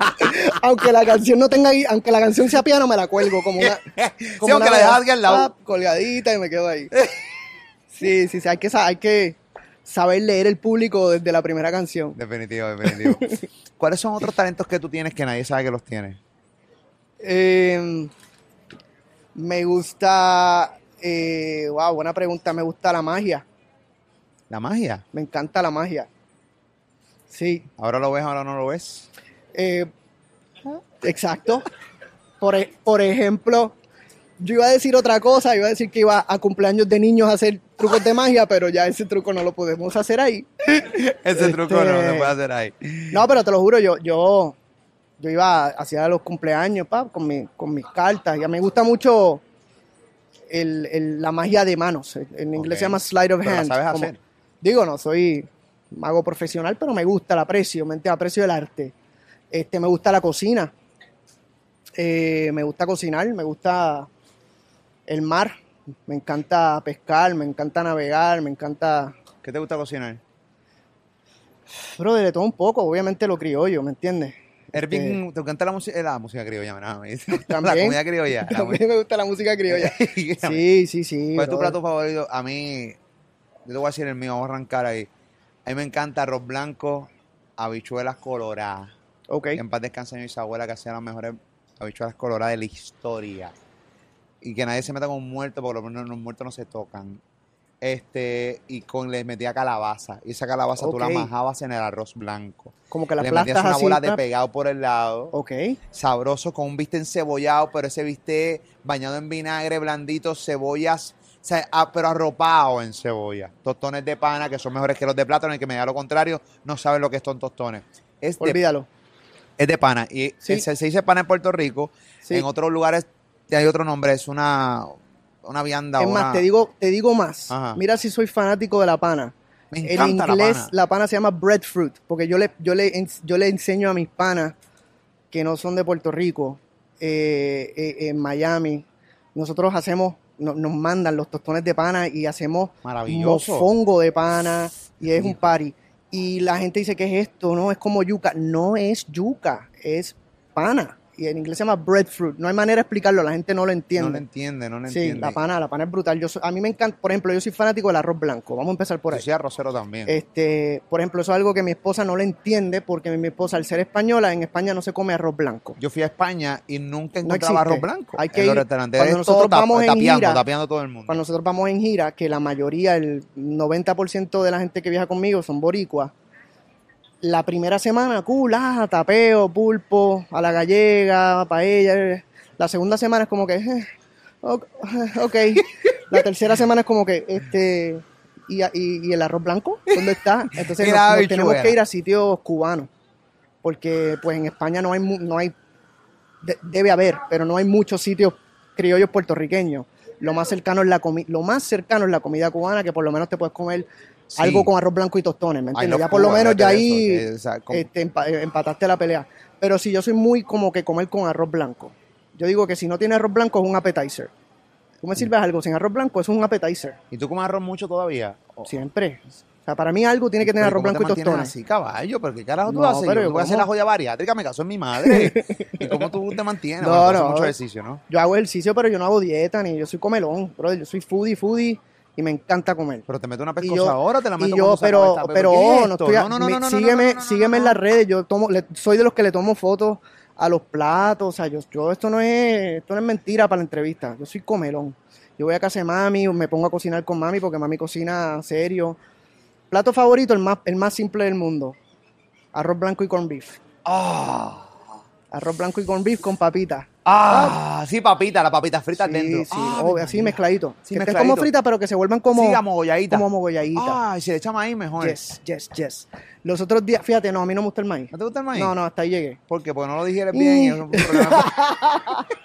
aunque la canción no tenga, aunque la canción sea piano, me la cuelgo como una. Sí, aunque la dejas al lado. colgadita y me quedo ahí. Sí, sí, sí, hay que, hay que saber leer el público desde la primera canción. Definitivo, definitivo. ¿Cuáles son otros talentos que tú tienes que nadie sabe que los tienes? Eh, me gusta, eh, wow, buena pregunta, me gusta la magia, La magia. me encanta la magia. Sí, Ahora lo ves, ahora no lo ves. Eh, exacto. Por, e- por ejemplo, yo iba a decir otra cosa, iba a decir que iba a cumpleaños de niños a hacer trucos de magia, pero ya ese truco no lo podemos hacer ahí. Ese truco no Este- se puede hacer ahí. No, pero te lo juro, yo, yo, yo iba hacia los cumpleaños, pa, con, mi, con mis cartas. Ya me gusta mucho el, el- la magia de manos. En inglés se llama slide of la hand. sabes como- hacer. digo, no soy mago profesional, pero me gusta, la aprecio, me entiendes? aprecio el arte. Este, me gusta la cocina. Eh, me gusta cocinar, me gusta el mar. Me encanta pescar, me encanta navegar, me encanta ¿Qué te gusta cocinar? Bro, de todo un poco, obviamente lo criollo, ¿me entiendes? Eres bien- ¿Te encanta la música? La música criolla, ¿no? Dice. La También. comida criolla. la También me gusta la música criolla. Sí, sí, sí. ¿Cuál es tu plato favorito? A mí, yo te voy a decir el mío, vamos a arrancar ahí. A mí me encanta arroz blanco, habichuelas coloradas. Ok. En paz descanse mi bisabuela que hacía las mejores habichuelas coloradas de la historia. Y que nadie se meta con un muerto, porque los, muertos no se tocan. Este, y con le metía calabaza. Y esa calabaza tú la majabas en el arroz blanco. Como que la le metías una bola de pegado por el lado. Ok. sabroso con un bistec encebollado, pero ese bistec bañado en vinagre, blandito, cebollas, o sea, ah, pero arropado en cebolla. Tostones de pana que son mejores que los de plátano, el que me da lo contrario no sabe lo que son tostones. Es de, Olvídalo. Es de pana. Y Sí. se, se dice pana en Puerto Rico, Sí. en otros lugares hay otro nombre, es una, una vianda. Es una- más, te digo, te digo más. Ajá. Mira si soy fanático de la pana. me En encanta la inglés pana. la pana. se llama breadfruit, porque yo le, yo le, yo le enseño a mis panas que no son de Puerto Rico, eh, eh, en Miami, nosotros hacemos, no- nos mandan los tostones de pana y hacemos mofongo de pana y es un party. Y la gente dice, ¿qué es esto? No, es como yuca. No es yuca, es pana. Y en inglés se llama breadfruit. No hay manera de explicarlo, la gente no lo entiende. No lo entiende, no lo sí, entiende. la pana, la pana es brutal. Yo a mí me encanta, por ejemplo, yo soy fanático del arroz blanco. Vamos a empezar por Yo ahí. soy arrocero también. Este, por ejemplo, eso es algo que mi esposa no lo entiende porque mi esposa, al ser española, en España no se come arroz blanco. Yo fui a España y nunca No encontraba existe. arroz blanco. Hay que en los ir- restaurantes. cuando Es nosotros todo vamos en tapeando, gira, tapeando todo el mundo. Cuando nosotros vamos en gira, que la mayoría, el 90% de la gente que viaja conmigo son boricuas, la primera semana, cool, ah, tapeo, pulpo, a la gallega, paella. La segunda semana es como que, eh, ok. La tercera semana es como que, este, ¿y, y, y el arroz blanco? ¿Dónde está? Entonces nos, nos tenemos que ir a sitios cubanos, porque pues en España no hay, no hay de- debe haber, pero no hay muchos sitios criollos puertorriqueños. Lo más cercano es la comi- lo más cercano es la comida cubana, que por lo menos te puedes comer Sí. algo con arroz blanco y tostones, ¿me entiendes? Ya por lo menos ya ahí eso, o sea, este, eh, empataste la pelea. Pero si yo soy muy como que comer con arroz blanco. Yo digo que si no tiene arroz blanco es un appetizer. Tú me Mm. sirves algo sin arroz blanco, es un appetizer. ¿Y tú comes arroz mucho todavía? Siempre. O sea, para mí algo tiene que tener arroz ¿cómo blanco te y tostones. así, caballo? ¿Pero qué carajo tú No, haces? pero Yo yo voy a hacer la joya bariátrica, me caso en mi madre. ¿Y cómo tú te mantienes? No, Bueno, haces no. mucho ejercicio, ¿no? Yo hago ejercicio, pero yo no hago dieta, ni yo soy comelón. Brother, yo soy foodie, foodie, y me encanta comer. Pero te meto una pescosa yo- ahora, te la meto y yo, pero, pero, ¿qué es oh, no esto? estoy a- No, no, no, no, sígueme, no, sígueme en las redes. Yo tomo, le- soy de los que le tomo fotos a los platos. O sea, yo, yo esto no es, esto no es mentira para la entrevista. Yo soy comelón. Yo voy a casa de mami, me pongo a cocinar con mami porque mami cocina serio. Plato favorito, el más, el más simple del mundo. Arroz blanco y corn beef. Ah, Arroz blanco y corn beef con papitas. Ah, sí, papita, la papita frita Sí, dentro. sí, Ah, me así mezcladito. Sí, que estén como fritas, pero que se vuelvan como, Sí, amogolladita. como mogolladitas. Ah, y si le echamos ahí, mejor. Yes, yes, yes. Los otros días, fíjate, no, a mí no me gusta el maíz. ¿No te gusta el maíz? No, no, hasta ahí llegué. ¿Por qué? Porque no lo digieres bien y eso es un problema.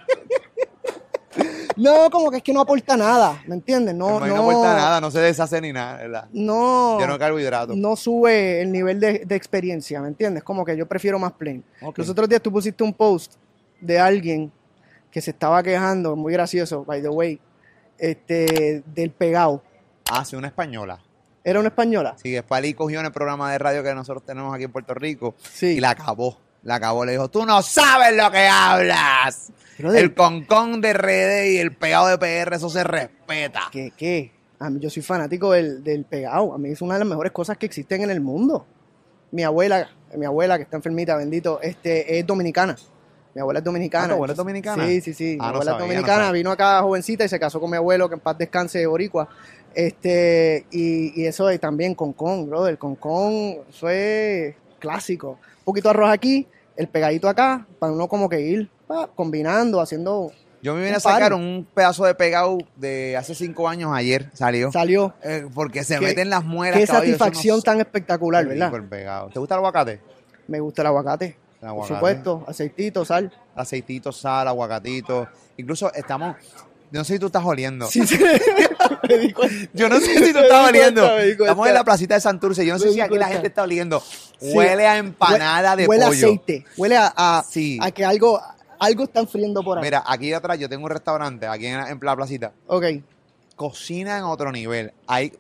No, como que es que no aporta nada, ¿me entiendes? No, maíz no, no aporta nada, no se deshace ni nada, ¿verdad? No, Yo no carbohidratos. no sube el nivel de, de experiencia, ¿me entiendes? Como que yo prefiero más plain. Los otros días tú pusiste un post de alguien que se estaba quejando, muy gracioso, by the way, este, del pegado. Ah, sí, una española. ¿Era una española? Sí, Spalí cogió en el programa de radio que nosotros tenemos aquí en Puerto Rico Sí. y la acabó. La acabó, le dijo, tú no sabes lo que hablas. El concón de redes y el pegado de PR, eso se respeta. ¿Qué, qué? A mí, yo soy fanático del, del pegado. A mí es una de las mejores cosas que existen en el mundo. Mi abuela, mi abuela que está enfermita, bendito, este, es dominicana. Mi abuela es dominicana. Ah, ¿tu abuela es dominicana? Sí, sí, sí. Ah, mi no abuela sabía, es dominicana, vino acá jovencita y se casó con mi abuelo, que en paz descanse de Boricua. Este, y, y eso es también con con, brother. El con con, eso es clásico. Un poquito de arroz aquí, el pegadito acá, para uno como que ir pa, combinando, haciendo. Yo me vine Un a sacar un pedazo de pegado de hace cinco años ayer, salió. Salió. Eh, porque se meten las muelas. Qué caballo, satisfacción no- tan espectacular, ¿verdad? pegado. ¿Te gusta el aguacate? Me gusta el aguacate. Por supuesto, aceitito, sal. Aceitito, sal, aguacatito. Incluso estamos. No sé si tú estás oliendo. Sí, sí. me di cuenta. Yo no sé si tú Me estás oliendo. cuenta. Estamos en la placita de Santurce. Yo no sé si aquí la gente está oliendo. Sí. Huele a empanada de huele pollo. a aceite. Huele a, a, Sí. a que algo, algo están friendo por ahí. Mira, aquí atrás yo tengo un restaurante, aquí en, en la placita. ok. Cocina en otro nivel. Ahí,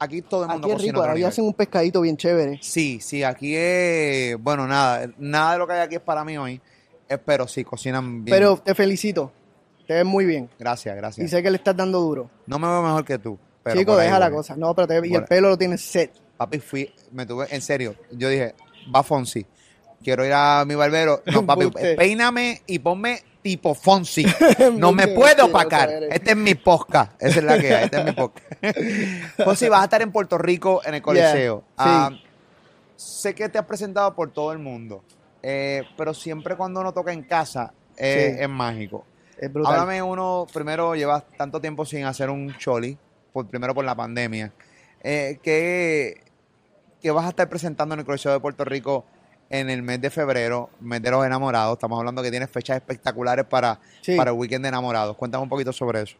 aquí todo el mundo Aquí es rico. a otro Ahí nivel. hacen un pescadito bien chévere. Sí, sí, aquí es. Bueno, nada, nada de lo que hay aquí es para mí hoy. eh, Pero sí, cocinan bien. Pero te felicito. Te ves muy bien. Gracias, Y gracias. sé que le estás dando duro. No me veo mejor que tú. Pero Chico, deja la cosa. No, pero te y el pelo lo tienes set. Papi, fui, me tuve, en serio, yo dije, va Fonsi. Quiero ir a mi barbero. No, papi, peíname y ponme tipo Fonsi. No me puedo opacar. Este es mi podcast. Esa es la que hay. Este es mi podcast. Fonsi, vas a estar en Puerto Rico en el Coliseo. sí. Ah, sé que te has presentado por todo el mundo, eh, pero siempre cuando uno toca en casa eh, Sí. es mágico. Es brutal. Háblame uno, primero llevas tanto tiempo sin hacer un choli, por, primero por la pandemia. Eh, ¿qué, qué vas a estar presentando en el Coliseo de Puerto Rico en el mes de febrero, mes de los enamorados? Estamos hablando que tienes fechas espectaculares para, Sí. para el weekend de enamorados. Cuéntame un poquito sobre eso.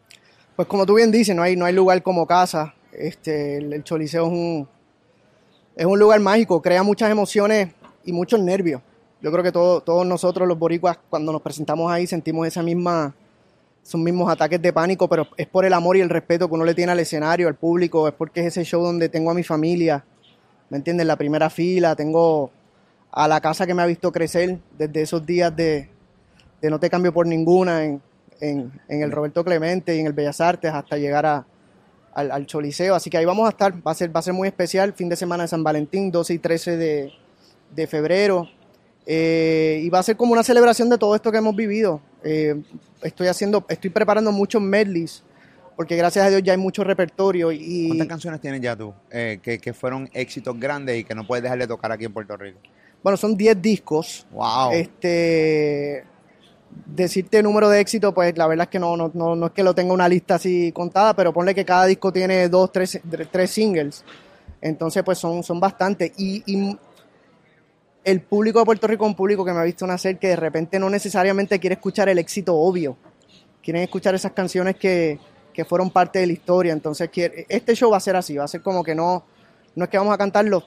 Pues como tú bien dices, no hay, no hay lugar como casa. Este, el, el Choliseo es un, es un lugar mágico, crea muchas emociones y muchos nervios. Yo creo que todo- todos nosotros los boricuas cuando nos presentamos ahí sentimos esa misma, esos mismos ataques de pánico, pero es por el amor y el respeto que uno le tiene al escenario, al público, es porque es ese show donde tengo a mi familia, ¿me entiendes? La primera fila, tengo a la casa que me ha visto crecer desde esos días de, de no te cambio por ninguna en, en, en, el Roberto Clemente y en el Bellas Artes hasta llegar a, al, al, Choliseo. Así que ahí vamos a estar, va a ser, va a ser muy especial, fin de semana de San Valentín, 12 y 13 de, de febrero. Eh, y va a ser como una celebración de todo esto que hemos vivido. Eh, estoy haciendo, estoy preparando muchos medleys, porque gracias a Dios ya hay mucho repertorio. Y, ¿Cuántas canciones tienes ya tú eh, que, que, fueron éxitos grandes y que no puedes dejar de tocar aquí en Puerto Rico? Bueno, son 10 discos. Wow. Este, decirte número de éxito, pues la verdad es que no, no, no, no, es que lo tenga una lista así contada, pero ponle que cada disco tiene dos, tres, tres singles. Entonces, pues son, son bastantes. Y, y el público de Puerto Rico es un público que me ha visto nacer que de repente no necesariamente quiere escuchar el éxito obvio. Quieren escuchar esas canciones que, que fueron parte de la historia. Entonces, este show va a ser así, va a ser como que no, no es que vamos a cantar los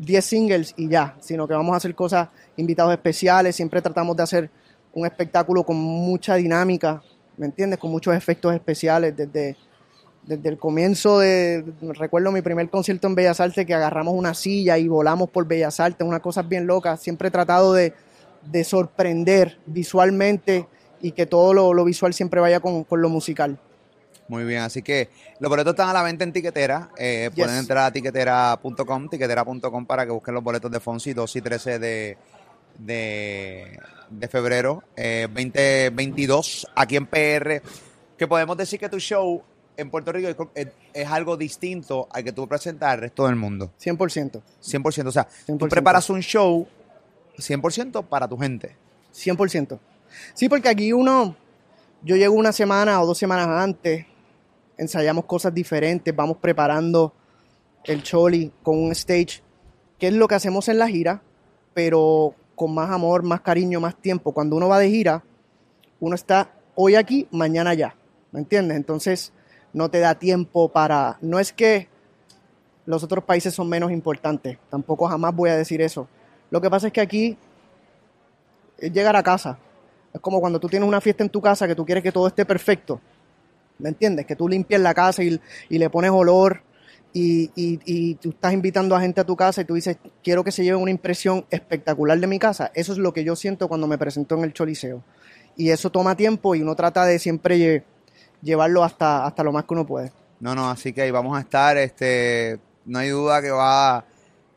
10 singles y ya, sino que vamos a hacer cosas, invitados especiales, siempre tratamos de hacer un espectáculo con mucha dinámica, ¿me entiendes? Con muchos efectos especiales desde, desde el comienzo de, recuerdo mi primer concierto en Bellas Artes que agarramos una silla y volamos por Bellas Artes, una cosa bien loca, siempre he tratado de, de sorprender visualmente y que todo lo, lo visual siempre vaya con, con, lo musical. Muy bien, así que los boletos están a la venta en Tiquetera, eh, yes. pueden entrar a tiquetera.com, tiquetera.com para que busquen los boletos de Fonsi 2 y 13 de, de, de febrero eh, 2022 aquí en PR, que podemos decir que tu show en Puerto Rico es, es, algo distinto al que tú presentas al resto del mundo. 100%. 100%. O sea, 100%. tú preparas un show 100% para tu gente. 100%. Sí, porque aquí uno, yo llego una semana o dos semanas antes, ensayamos cosas diferentes, vamos preparando el choli con un stage, que es lo que hacemos en la gira, pero con más amor, más cariño, más tiempo. Cuando uno va de gira, uno está hoy aquí, mañana allá. ¿Me entiendes? Entonces, no te da tiempo para... No es que los otros países son menos importantes, tampoco jamás voy a decir eso. Lo que pasa es que aquí es llegar a casa. Es como cuando tú tienes una fiesta en tu casa que tú quieres que todo esté perfecto. ¿Me entiendes? Que tú limpias la casa y, y le pones olor y, y, y, tú estás invitando a gente a tu casa y tú dices, quiero que se lleve una impresión espectacular de mi casa. Eso es lo que yo siento cuando me presento en el Choliseo. Y eso toma tiempo y uno trata de siempre llevarlo hasta, hasta lo más que uno puede. No, no, así que ahí vamos a estar, este, no hay duda que va,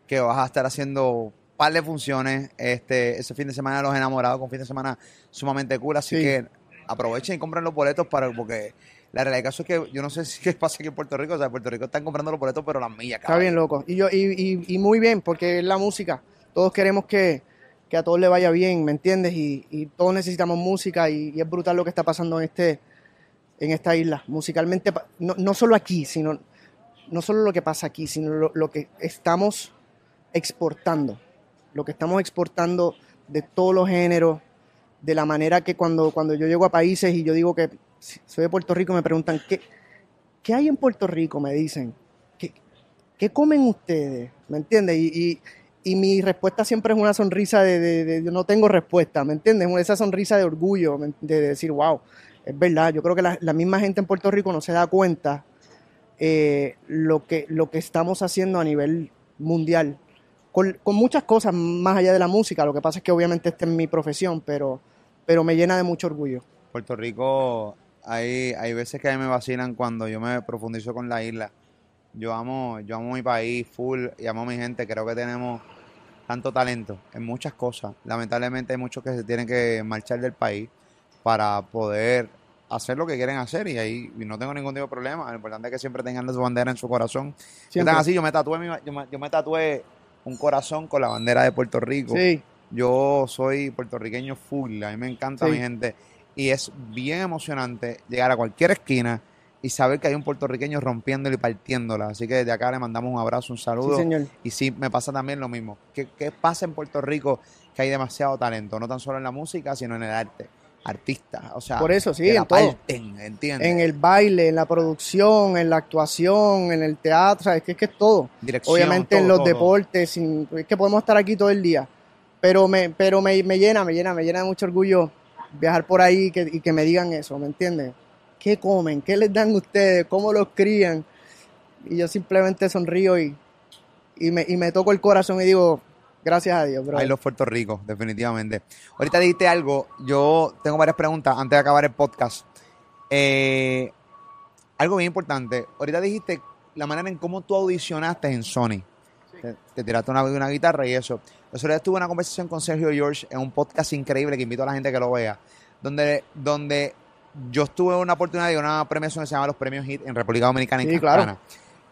que vas a estar haciendo par de funciones, este, ese fin de semana de los enamorados, con fin de semana sumamente cool, así sí. que aprovechen y compren los boletos para, porque la realidad del caso es que yo no sé si qué pasa aquí en Puerto Rico, o sea, en Puerto Rico están comprando los boletos, pero las millas, Está bien loco, y yo, y, y, y muy bien, porque es la música, todos queremos que, que a todos le vaya bien, ¿me entiendes? Y, y todos necesitamos música y, y es brutal lo que está pasando en este en esta isla, musicalmente, no, no, solo aquí, sino no solo lo que pasa aquí, sino lo, lo, que estamos exportando, lo que estamos exportando de todos los géneros, de la manera que cuando, cuando yo llego a países y yo digo que soy de Puerto Rico, me preguntan, ¿qué, qué hay en Puerto Rico? Me dicen, ¿qué, qué comen ustedes? ¿Me entiendes? Y, y, y, mi respuesta siempre es una sonrisa de, de no tengo respuesta, ¿me entiendes? Esa sonrisa de orgullo, de decir, wow, es verdad, yo creo que la, la, misma gente en Puerto Rico no se da cuenta eh, lo, que, lo que estamos haciendo a nivel mundial. Con, con, muchas cosas más allá de la música, lo que pasa es que obviamente esta es mi profesión, pero, pero me llena de mucho orgullo. Puerto Rico, hay, hay veces que me vacilan cuando yo me profundizo con la isla. Yo amo, yo amo mi país full y amo a mi gente, creo que tenemos tanto talento en muchas cosas. Lamentablemente hay muchos que se tienen que marchar del país para poder hacer lo que quieren hacer y ahí y no tengo ningún tipo de problema. Lo importante es que siempre tengan su bandera en su corazón. Siempre. así, yo me tatué, yo me, yo me, tatué un corazón con la bandera de Puerto Rico. Sí. Yo soy puertorriqueño full, a mí me encanta sí. mi gente y es bien emocionante llegar a cualquier esquina y saber que hay un puertorriqueño rompiéndola y partiéndola. Así que desde acá le mandamos un abrazo, un saludo. Sí, señor. Y sí, me pasa también lo mismo. ¿Qué, ¿Qué pasa en Puerto Rico? Que hay demasiado talento, no tan solo en la música, sino en el arte artistas, o sea, por eso sí, en todo, parten, en el baile, en la producción, en la actuación, en el teatro, es que es que es todo. Dirección, Obviamente todo, en los todo. deportes, sin, es que podemos estar aquí todo el día, pero me, pero me, me llena, me llena, me llena de mucho orgullo viajar por ahí y que, y que me digan eso, ¿me entiendes? ¿Qué comen? ¿Qué les dan ustedes? ¿Cómo los crían? Y yo simplemente sonrío y, y me, y me toco el corazón y digo, gracias a Dios, bro. Ahí los Puerto Rico, definitivamente. Ahorita dijiste algo, yo tengo varias preguntas antes de acabar el podcast. Eh, algo bien importante, ahorita dijiste la manera en cómo tú audicionaste en Sony. Te, te tiraste una, una guitarra y eso. Yo solo tuve una conversación con Sergio George en un podcast increíble que invito a la gente que lo vea, donde, donde yo estuve una oportunidad de una premiación que se llama los Premios HIT en República Dominicana en Sí, claro.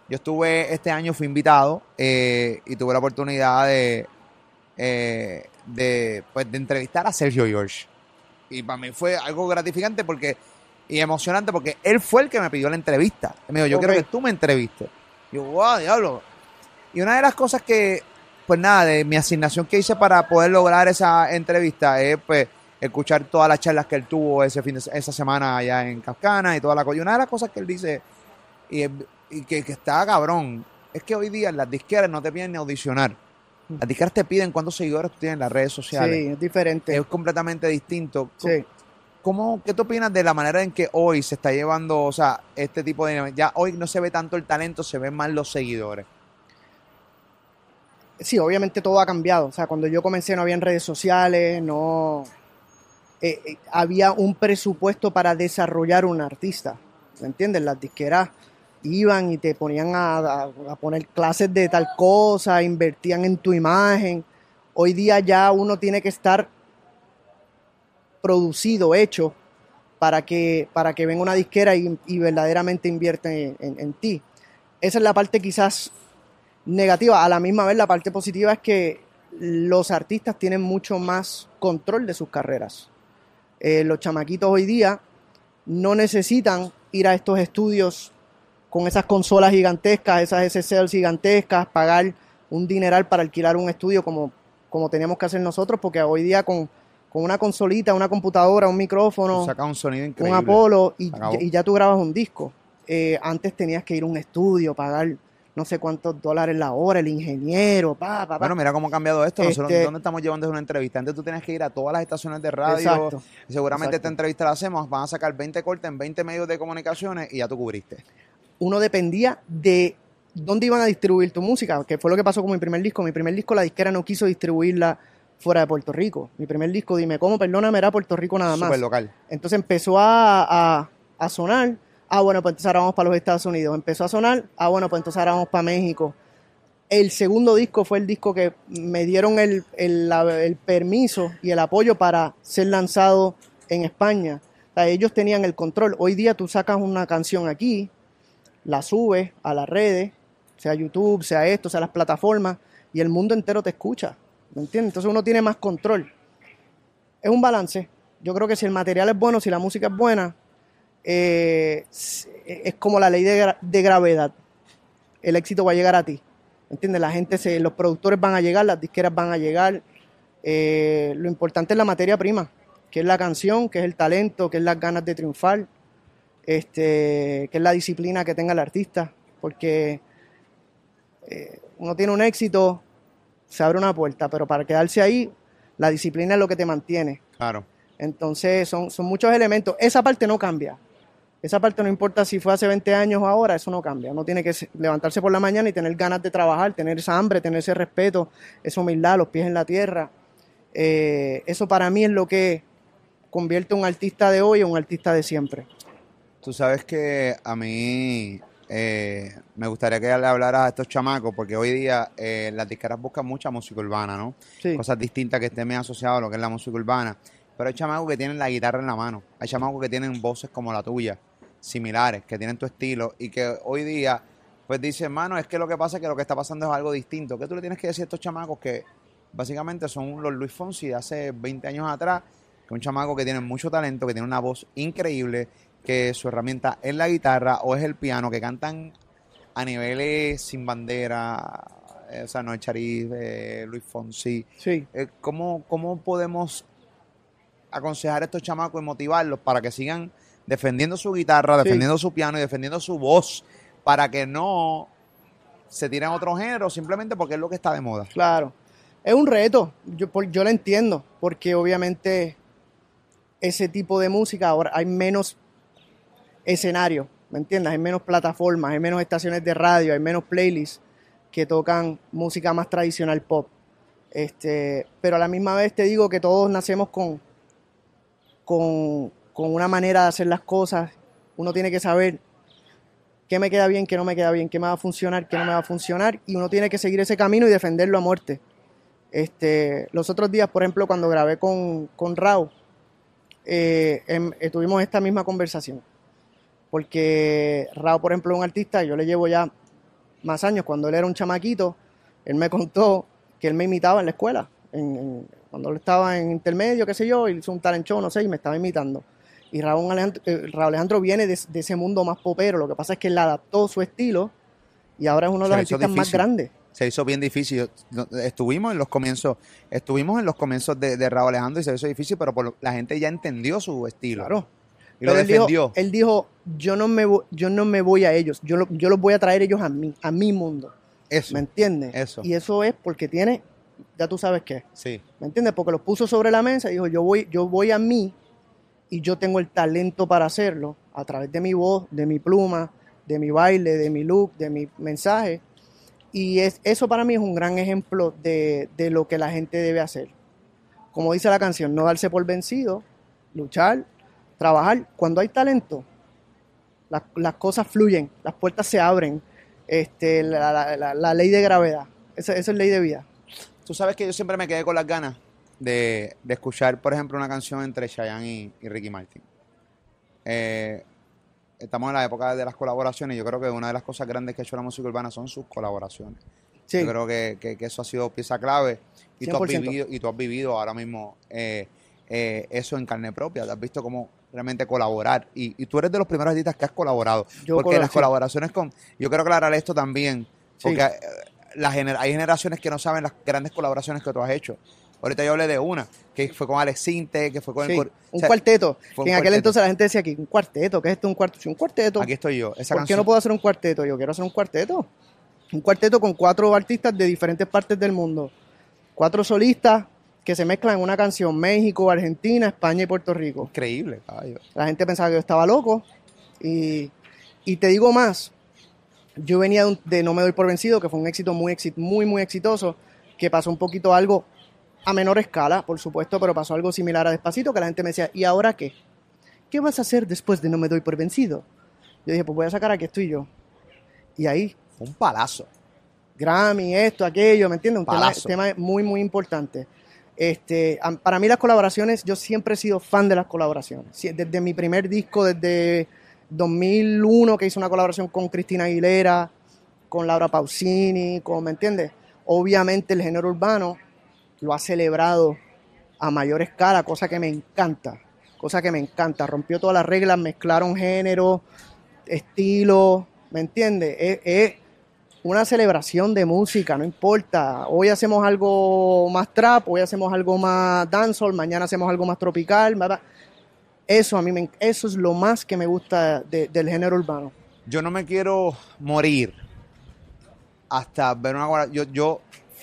Yo estuve este año, fui invitado eh, y tuve la oportunidad de, eh, de, pues, de entrevistar a Sergio George. Y para mí fue algo gratificante porque y emocionante porque él fue el que me pidió la entrevista. Me dijo, yo quiero que tú me entrevistes. Y yo, wow, diablo. Y una de las cosas que, pues nada, de mi asignación que hice para poder lograr esa entrevista es, pues, escuchar todas las charlas que él tuvo ese fin de, esa semana allá en Cascana y toda la cosa. Y una de las cosas que él dice, y, y que, que está cabrón, es que hoy día las disqueras no te piden ni audicionar. Las disqueras te piden cuántos seguidores tú tienes en las redes sociales. Sí, es diferente. Es completamente distinto. Sí. ¿Cómo, ¿Qué tú opinas de la manera en que hoy se está llevando, o sea, este tipo de... Ya hoy no se ve tanto el talento, se ven más los seguidores. Sí, obviamente todo ha cambiado. O sea, cuando yo comencé no había redes sociales, no eh, eh, había un presupuesto para desarrollar un artista. ¿Me entiendes? Las disqueras iban y te ponían a, a- a poner clases de tal cosa, invertían en tu imagen. Hoy día ya uno tiene que estar producido, hecho, para que, para que venga una disquera y, y verdaderamente invierta en- en- en ti. Esa es la parte quizás negativa. A la misma vez, la parte positiva es que los artistas tienen mucho más control de sus carreras. Eh, los chamaquitos hoy día no necesitan ir a estos estudios con esas consolas gigantescas, esas SSLs gigantescas, pagar un dineral para alquilar un estudio como, como teníamos que hacer nosotros, porque hoy día con, con una consolita, una computadora, un micrófono, Saca un sonido un increíble. Apolo y, Acabó. y ya tú grabas un disco. Eh, antes tenías que ir a un estudio, pagar no sé cuántos dólares la hora, el ingeniero, pa, pa, pa. Bueno, mira cómo ha cambiado esto. Nosotros, Este- ¿dónde estamos llevando una entrevista? Antes tú tenías que ir a todas las estaciones de radio. Exacto. y seguramente Exacto. esta entrevista la hacemos. Van a sacar 20 cortes en 20 medios de comunicaciones y ya tú cubriste. Uno dependía de dónde iban a distribuir tu música, que fue lo que pasó con mi primer disco. Mi primer disco la disquera no quiso distribuirla fuera de Puerto Rico. Mi primer disco, dime cómo, perdóname, era Puerto Rico nada más. Local. Entonces empezó a, a- a sonar. Ah, bueno, pues entonces ahora vamos para los Estados Unidos. Empezó a sonar. Ah, bueno, pues entonces ahora vamos para México. El segundo disco fue el disco que me dieron el, permiso y el apoyo para ser lanzado en España. O ellos tenían el control. Hoy día tú sacas una canción aquí, la subes a las redes, sea YouTube, sea esto, sea las plataformas, y el mundo entero te escucha. ¿Me entiendes? Entonces uno tiene más control. Es un balance. Yo creo que si el material es bueno, si la música es buena, eh, es es como la ley de, gra- de gravedad. El éxito va a llegar a ti. ¿Entiendes? La gente, se, los productores van a llegar, las disqueras van a llegar. Eh, lo importante es la materia prima, que es la canción, que es el talento, que es las ganas de triunfar, este, que es la disciplina que tenga el artista. Porque eh, uno tiene un éxito, se abre una puerta, pero para quedarse ahí, la disciplina es lo que te mantiene. Claro. Entonces, son, son muchos elementos. Esa parte no cambia. Esa parte no importa si fue hace 20 años o ahora, eso no cambia. Uno tiene que se- levantarse por la mañana y tener ganas de trabajar, tener esa hambre, tener ese respeto, esa humildad, los pies en la tierra. Eh, eso para mí es lo que convierte a un artista de hoy en un artista de siempre. Tú sabes que a mí eh, me gustaría que le hablaras a estos chamacos, porque hoy día eh, las disqueras buscan mucha música urbana, ¿no? Sí. Cosas distintas que estén bien asociadas a lo que es la música urbana. Pero hay chamacos que tienen la guitarra en la mano. Hay chamacos que tienen voces como la tuya, similares, que tienen tu estilo y que hoy día, pues dicen, hermano, es que lo que pasa es que lo que está pasando es algo distinto. ¿Qué tú le tienes que decir a estos chamacos que básicamente son los Luis Fonsi de hace 20 años atrás? Que es un chamaco que tiene mucho talento, que tiene una voz increíble, que su herramienta es la guitarra o es el piano, que cantan a niveles sin bandera, eh, o sea, no Chariz, eh, Luis Fonsi. Sí. Eh, ¿cómo, ¿Cómo podemos aconsejar a estos chamacos y motivarlos para que sigan defendiendo su guitarra, Sí. defendiendo su piano y defendiendo su voz para que no se tiren a otro género simplemente porque es lo que está de moda? Claro. Es un reto, yo lo entiendo, porque obviamente ese tipo de música ahora hay menos escenarios, ¿me entiendes? Hay menos plataformas, hay menos estaciones de radio, hay menos playlists. que tocan música más tradicional pop. Este, pero a la misma vez te digo que todos nacemos con, con, con una manera de hacer las cosas. Uno tiene que saber qué me queda bien, qué no me queda bien, qué me va a funcionar, qué no me va a funcionar, y uno tiene que seguir ese camino y defenderlo a muerte. Este, los otros días, por ejemplo, cuando grabé con, con Rao, eh, em- tuvimos esta misma conversación. Porque Rao, por ejemplo, es un artista, yo le llevo ya más años, cuando él era un chamaquito, él me contó que él me imitaba en la escuela, en- en- cuando él estaba en intermedio, qué sé yo, hizo un talent no sé, y me estaba imitando. Y Raúl Alejandro, eh, Raúl Alejandro viene de, de ese mundo más popero, lo que pasa es que él adaptó su estilo y ahora es uno de los artistas más grandes. Se hizo bien difícil. Estuvimos en los comienzos, estuvimos en los comienzos de, de Raúl Alejandro y se hizo difícil, pero por lo- la gente ya entendió su estilo. Claro. Y lo Pero él dijo, defendió. él dijo, yo no me voy, yo no me voy a ellos, yo, lo- yo los voy a traer ellos a mí, a mi mundo. Eso. ¿Me entiendes? Eso. Y eso es porque tiene, ya tú sabes qué. Sí. ¿Me entiendes? Porque los puso sobre la mesa y dijo, yo voy, yo voy a mí y yo tengo el talento para hacerlo a través de mi voz, de mi pluma, de mi baile, de mi look, de mi mensaje. Y es, eso para mí es un gran ejemplo de, de lo que la gente debe hacer. Como dice la canción, no darse por vencido, luchar, trabajar. Cuando hay talento, las, las cosas fluyen, las puertas se abren. Este, la, la- ley de gravedad, esa, esa es ley de vida. Tú sabes que yo siempre me quedé con las ganas de, de escuchar, por ejemplo, una canción entre Chayanne y, y Ricky Martin. Eh, estamos en la época de las colaboraciones yo creo que una de las cosas grandes que ha hecho la música urbana son sus colaboraciones. Sí. Yo creo que, que- que eso ha sido pieza clave y tú has 100%. vivido, y tú has vivido ahora mismo eh, eh, eso en carne propia. Te has visto cómo realmente colaborar y, y tú eres de los primeros artistas que has colaborado. Yo porque colaboro, las sí. colaboraciones con... Yo quiero aclarar esto también. Porque la gener- hay generaciones que no saben las grandes colaboraciones que tú has hecho. Ahorita yo hablé de una, que fue con Alex Sinte, que fue con Sí, el... cor- o un sea, cuarteto. que en aquel cuarteto. entonces la gente decía que un cuarteto, ¿qué es esto? Un cuarteto. Un cuarteto. Aquí estoy yo. Esa ¿Por qué no puedo hacer un cuarteto? Yo quiero hacer un cuarteto. Un cuarteto con cuatro artistas de diferentes partes del mundo. Cuatro solistas que se mezclan en una canción. México, Argentina, España y Puerto Rico. Increíble, caballo. La gente pensaba que yo estaba loco. Y, y te digo más. Yo venía de, un- de No Me Doy Por Vencido, que fue un éxito muy, muy, muy exitoso, que pasó un poquito algo a menor escala, por supuesto, pero pasó algo similar a Despacito, que la gente me decía, ¿y ahora qué? ¿Qué vas a hacer después de No Me Doy Por Vencido? Yo dije, pues voy a sacar Aquí estoy yo. Y ahí, Fue un palazo. Grammy, esto, aquello, ¿me entiendes? Un tema, tema muy, muy importante. Este, para mí las colaboraciones, yo siempre he sido fan de las colaboraciones. Desde mi primer disco, desde 2001, que hice una colaboración con Cristina Aguilera, con Laura Pausini, con, ¿me entiendes? Obviamente el género urbano lo ha celebrado a mayor escala, cosa que me encanta, cosa que me encanta. Rompió todas las reglas, mezclaron género, estilo, ¿me entiendes? Es, una celebración de música, no importa. Hoy hacemos algo más trap, hoy hacemos algo más dancehall, mañana hacemos algo más tropical. bla. Eso a mí me, eso es lo más que me gusta de- del género urbano. Yo no me quiero morir hasta ver una yo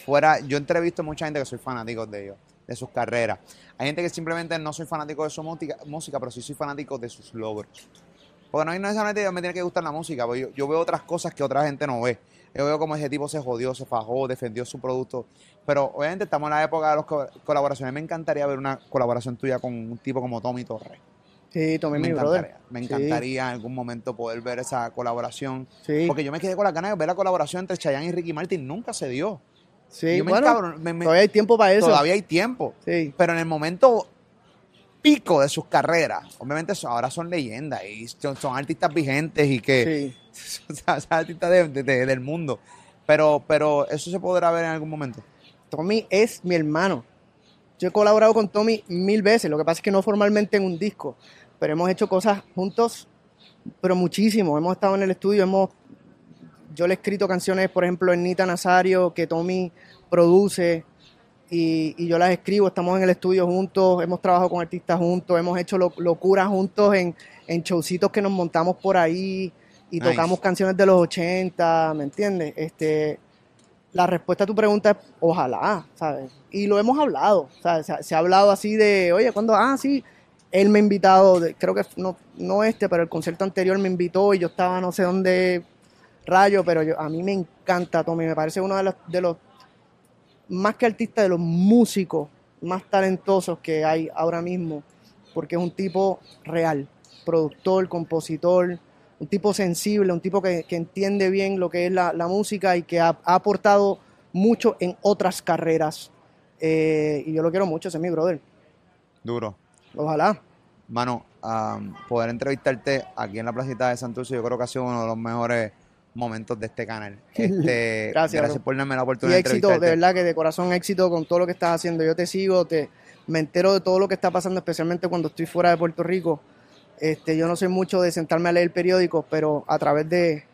fuera, yo entrevisto a mucha gente que soy fanático de ellos, de sus carreras. Hay gente que simplemente no soy fanático de su música, música pero sí soy fanático de sus logros. Porque no hay necesariamente me tiene que gustar la música, porque yo, yo veo otras cosas que otra gente no ve. Yo veo como ese tipo se jodió, se fajó, defendió su producto. Pero obviamente estamos en la época de las co- colaboraciones. Me encantaría ver una colaboración tuya con un tipo como Tommy Torres. Sí, tomé Me mi encantaría, brother. me Sí, encantaría en algún momento poder ver esa colaboración. Sí, Porque yo me quedé con la ganas de ver la colaboración entre Chayanne y Ricky Martin. Nunca se dio. Sí. yo me bueno, me- me- todavía hay tiempo para eso. todavía hay tiempo. Sí, Pero en el momento pico de sus carreras, obviamente son- ahora son leyendas y son, son artistas vigentes y que sí. son artistas de- de- de- del mundo. Pero, pero eso se podrá ver en algún momento. Tommy es mi hermano. Yo he colaborado con Tommy mil veces, lo que pasa es que no formalmente en un disco, pero hemos hecho cosas juntos, pero muchísimo. Hemos estado en el estudio, hemos, yo le he escrito canciones, por ejemplo, en Nita Nazario, que Tommy produce, y, y yo las escribo, estamos en el estudio juntos, hemos trabajado con artistas juntos, hemos hecho lo- locuras juntos en, en showcitos que nos montamos por ahí y Nice. tocamos canciones de los 80, ¿me entiendes? Este, la respuesta a tu pregunta es ojalá, ¿sabes? Y lo hemos hablado, ¿sabes? Se, ha- se ha hablado así de, oye, cuando, ah, sí, él me ha invitado, de- creo que no, no este, pero el concierto anterior me invitó y yo estaba no sé dónde rayo, pero yo, a mí me encanta Tommy, me parece uno de los, de los, más que artista, de los músicos más talentosos que hay ahora mismo, porque es un tipo real, productor, compositor, un tipo sensible, un tipo que, que entiende bien lo que es la, la música y que ha, ha, aportado mucho en otras carreras. Eh, y yo lo quiero mucho, ese es mi brother. Duro. Ojalá. Mano, um, poder entrevistarte aquí en la placita de Santurce, yo creo que ha sido uno de los mejores momentos de este canal. Este, gracias, gracias por darme la oportunidad y éxito, de, de verdad que de corazón éxito con todo lo que estás haciendo. Yo te sigo, te, me entero de todo lo que está pasando, especialmente cuando estoy fuera de Puerto Rico. Este, yo no soy mucho de sentarme a leer periódicos, pero a través de,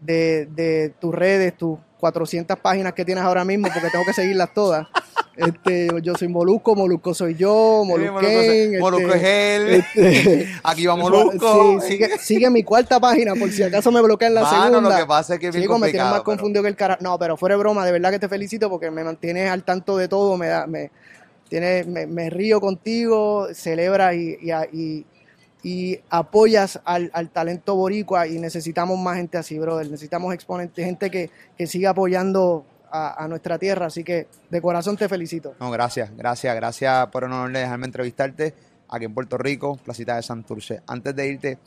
de, de tus redes, tus 400 páginas que tienes ahora mismo, porque tengo que seguirlas todas. Este, yo soy Molusco, Molusco soy yo, Molusquén. Molusco, es él. Este, Aquí va Molusco. Sí, sigue, sigue, mi cuarta página, por si acaso me bloquean la Mano, segunda. lo que pasa es que es bien Chico, me tienes más complicado, pero- confundido que el cara. No, pero fuera de broma, de verdad que te felicito porque me mantienes al tanto de todo, me da, me, tienes, me, me río contigo, celebras y, y, y, y apoyas al, al talento boricua y necesitamos más gente así, brother. Necesitamos exponentes, gente que, que siga apoyando a, a nuestra tierra, así que de corazón te felicito. No, gracias, gracias, gracias por el honor de dejarme entrevistarte aquí en Puerto Rico, Placita de Santurce. Antes de irte,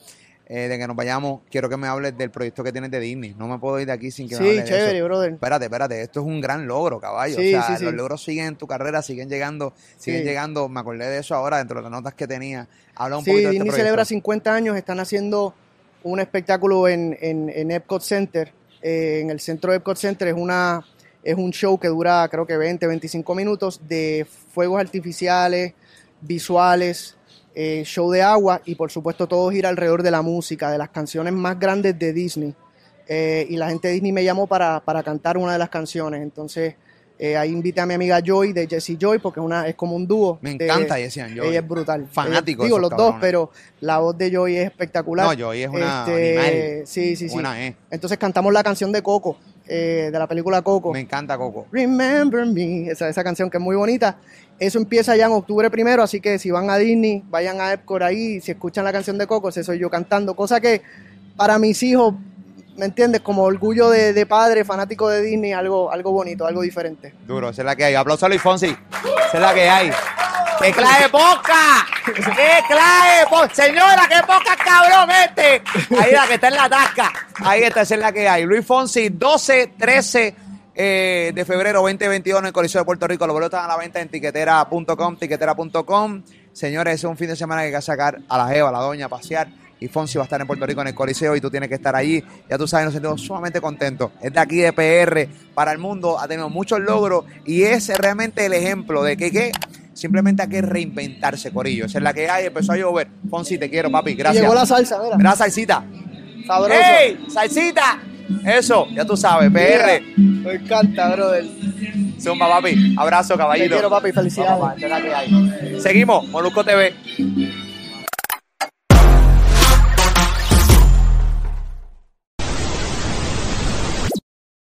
eh, de que nos vayamos, quiero que me hables del proyecto que tienes de Disney. No me puedo ir de aquí sin que me Sí, hables de chévere, eso. brother. Espérate, espérate, esto es un gran logro, caballo. Sí, o sea, sí, los logros siguen en tu carrera, siguen llegando, siguen llegando. Me acordé de eso ahora, dentro de las notas que tenía. Habla un poquito de Disney este proyecto. celebra 50 años, están haciendo un espectáculo en, en, en Epcot Center, eh, en el centro de Epcot Center, es, una, es un show que dura creo que 20, 25 minutos de fuegos artificiales, visuales, eh, show de agua y por supuesto todo gira alrededor de la música, de las canciones más grandes de Disney. Eh, y la gente de Disney me llamó para, para cantar una de las canciones, entonces... eh, ahí invité a mi amiga Joy de Jessie Joy porque es, una, es como un dúo. Me de- encanta Jessie Joy. Ella es brutal. Fanático Ella- digo, los dos, pero la voz de Joy es espectacular. No, Joy es una Este, animal. Sí, sí, sí. Buena, eh. Entonces cantamos la canción de Coco, eh, de la película Coco. Me encanta Coco. Remember Me, esa, esa canción que es muy bonita. Eso empieza ya en octubre primero, así que si van a Disney, vayan a Epcot ahí, si escuchan la canción de Coco, ese soy yo cantando, cosa que para mis hijos, ¿me entiendes? Como orgullo de, padre, fanático de Disney, algo, algo bonito, algo diferente. Duro, esa es la que hay. Aplauso a Luis Fonsi. Esa es la que hay. ¡Qué clave poca! ¡Qué clave poca! Señora, qué poca cabrón este. Ahí la que está en la tasca. Ahí está, esa es la que hay. Luis Fonsi, 12, 13 eh, de febrero 2021 en el Coliseo de Puerto Rico. Los boletos están a la venta en tiquetera.com, tiquetera.com. Señores, es un fin de semana que hay que sacar a la Jeva, a la doña, a pasear. Y Fonsi va a estar en Puerto Rico en el Coliseo y tú tienes que estar allí. Ya tú sabes, nos sentimos sumamente contentos. Es de aquí de PR para el mundo, ha tenido muchos logros y es realmente el ejemplo de que, que simplemente hay que reinventarse, Corillo. Esa es la que hay, empezó a llover. Fonsi, te quiero, papi, gracias. Llegó la salsa, mira. Gracias, salsita. Sabroso. ¡Ey! ¡Salsita! Eso, ya tú sabes, PR. Me encanta, brother. Zumba, papi. Abrazo, caballito. Te quiero, papi. Felicidades. Vamos, hay. Seguimos, Molusco TV.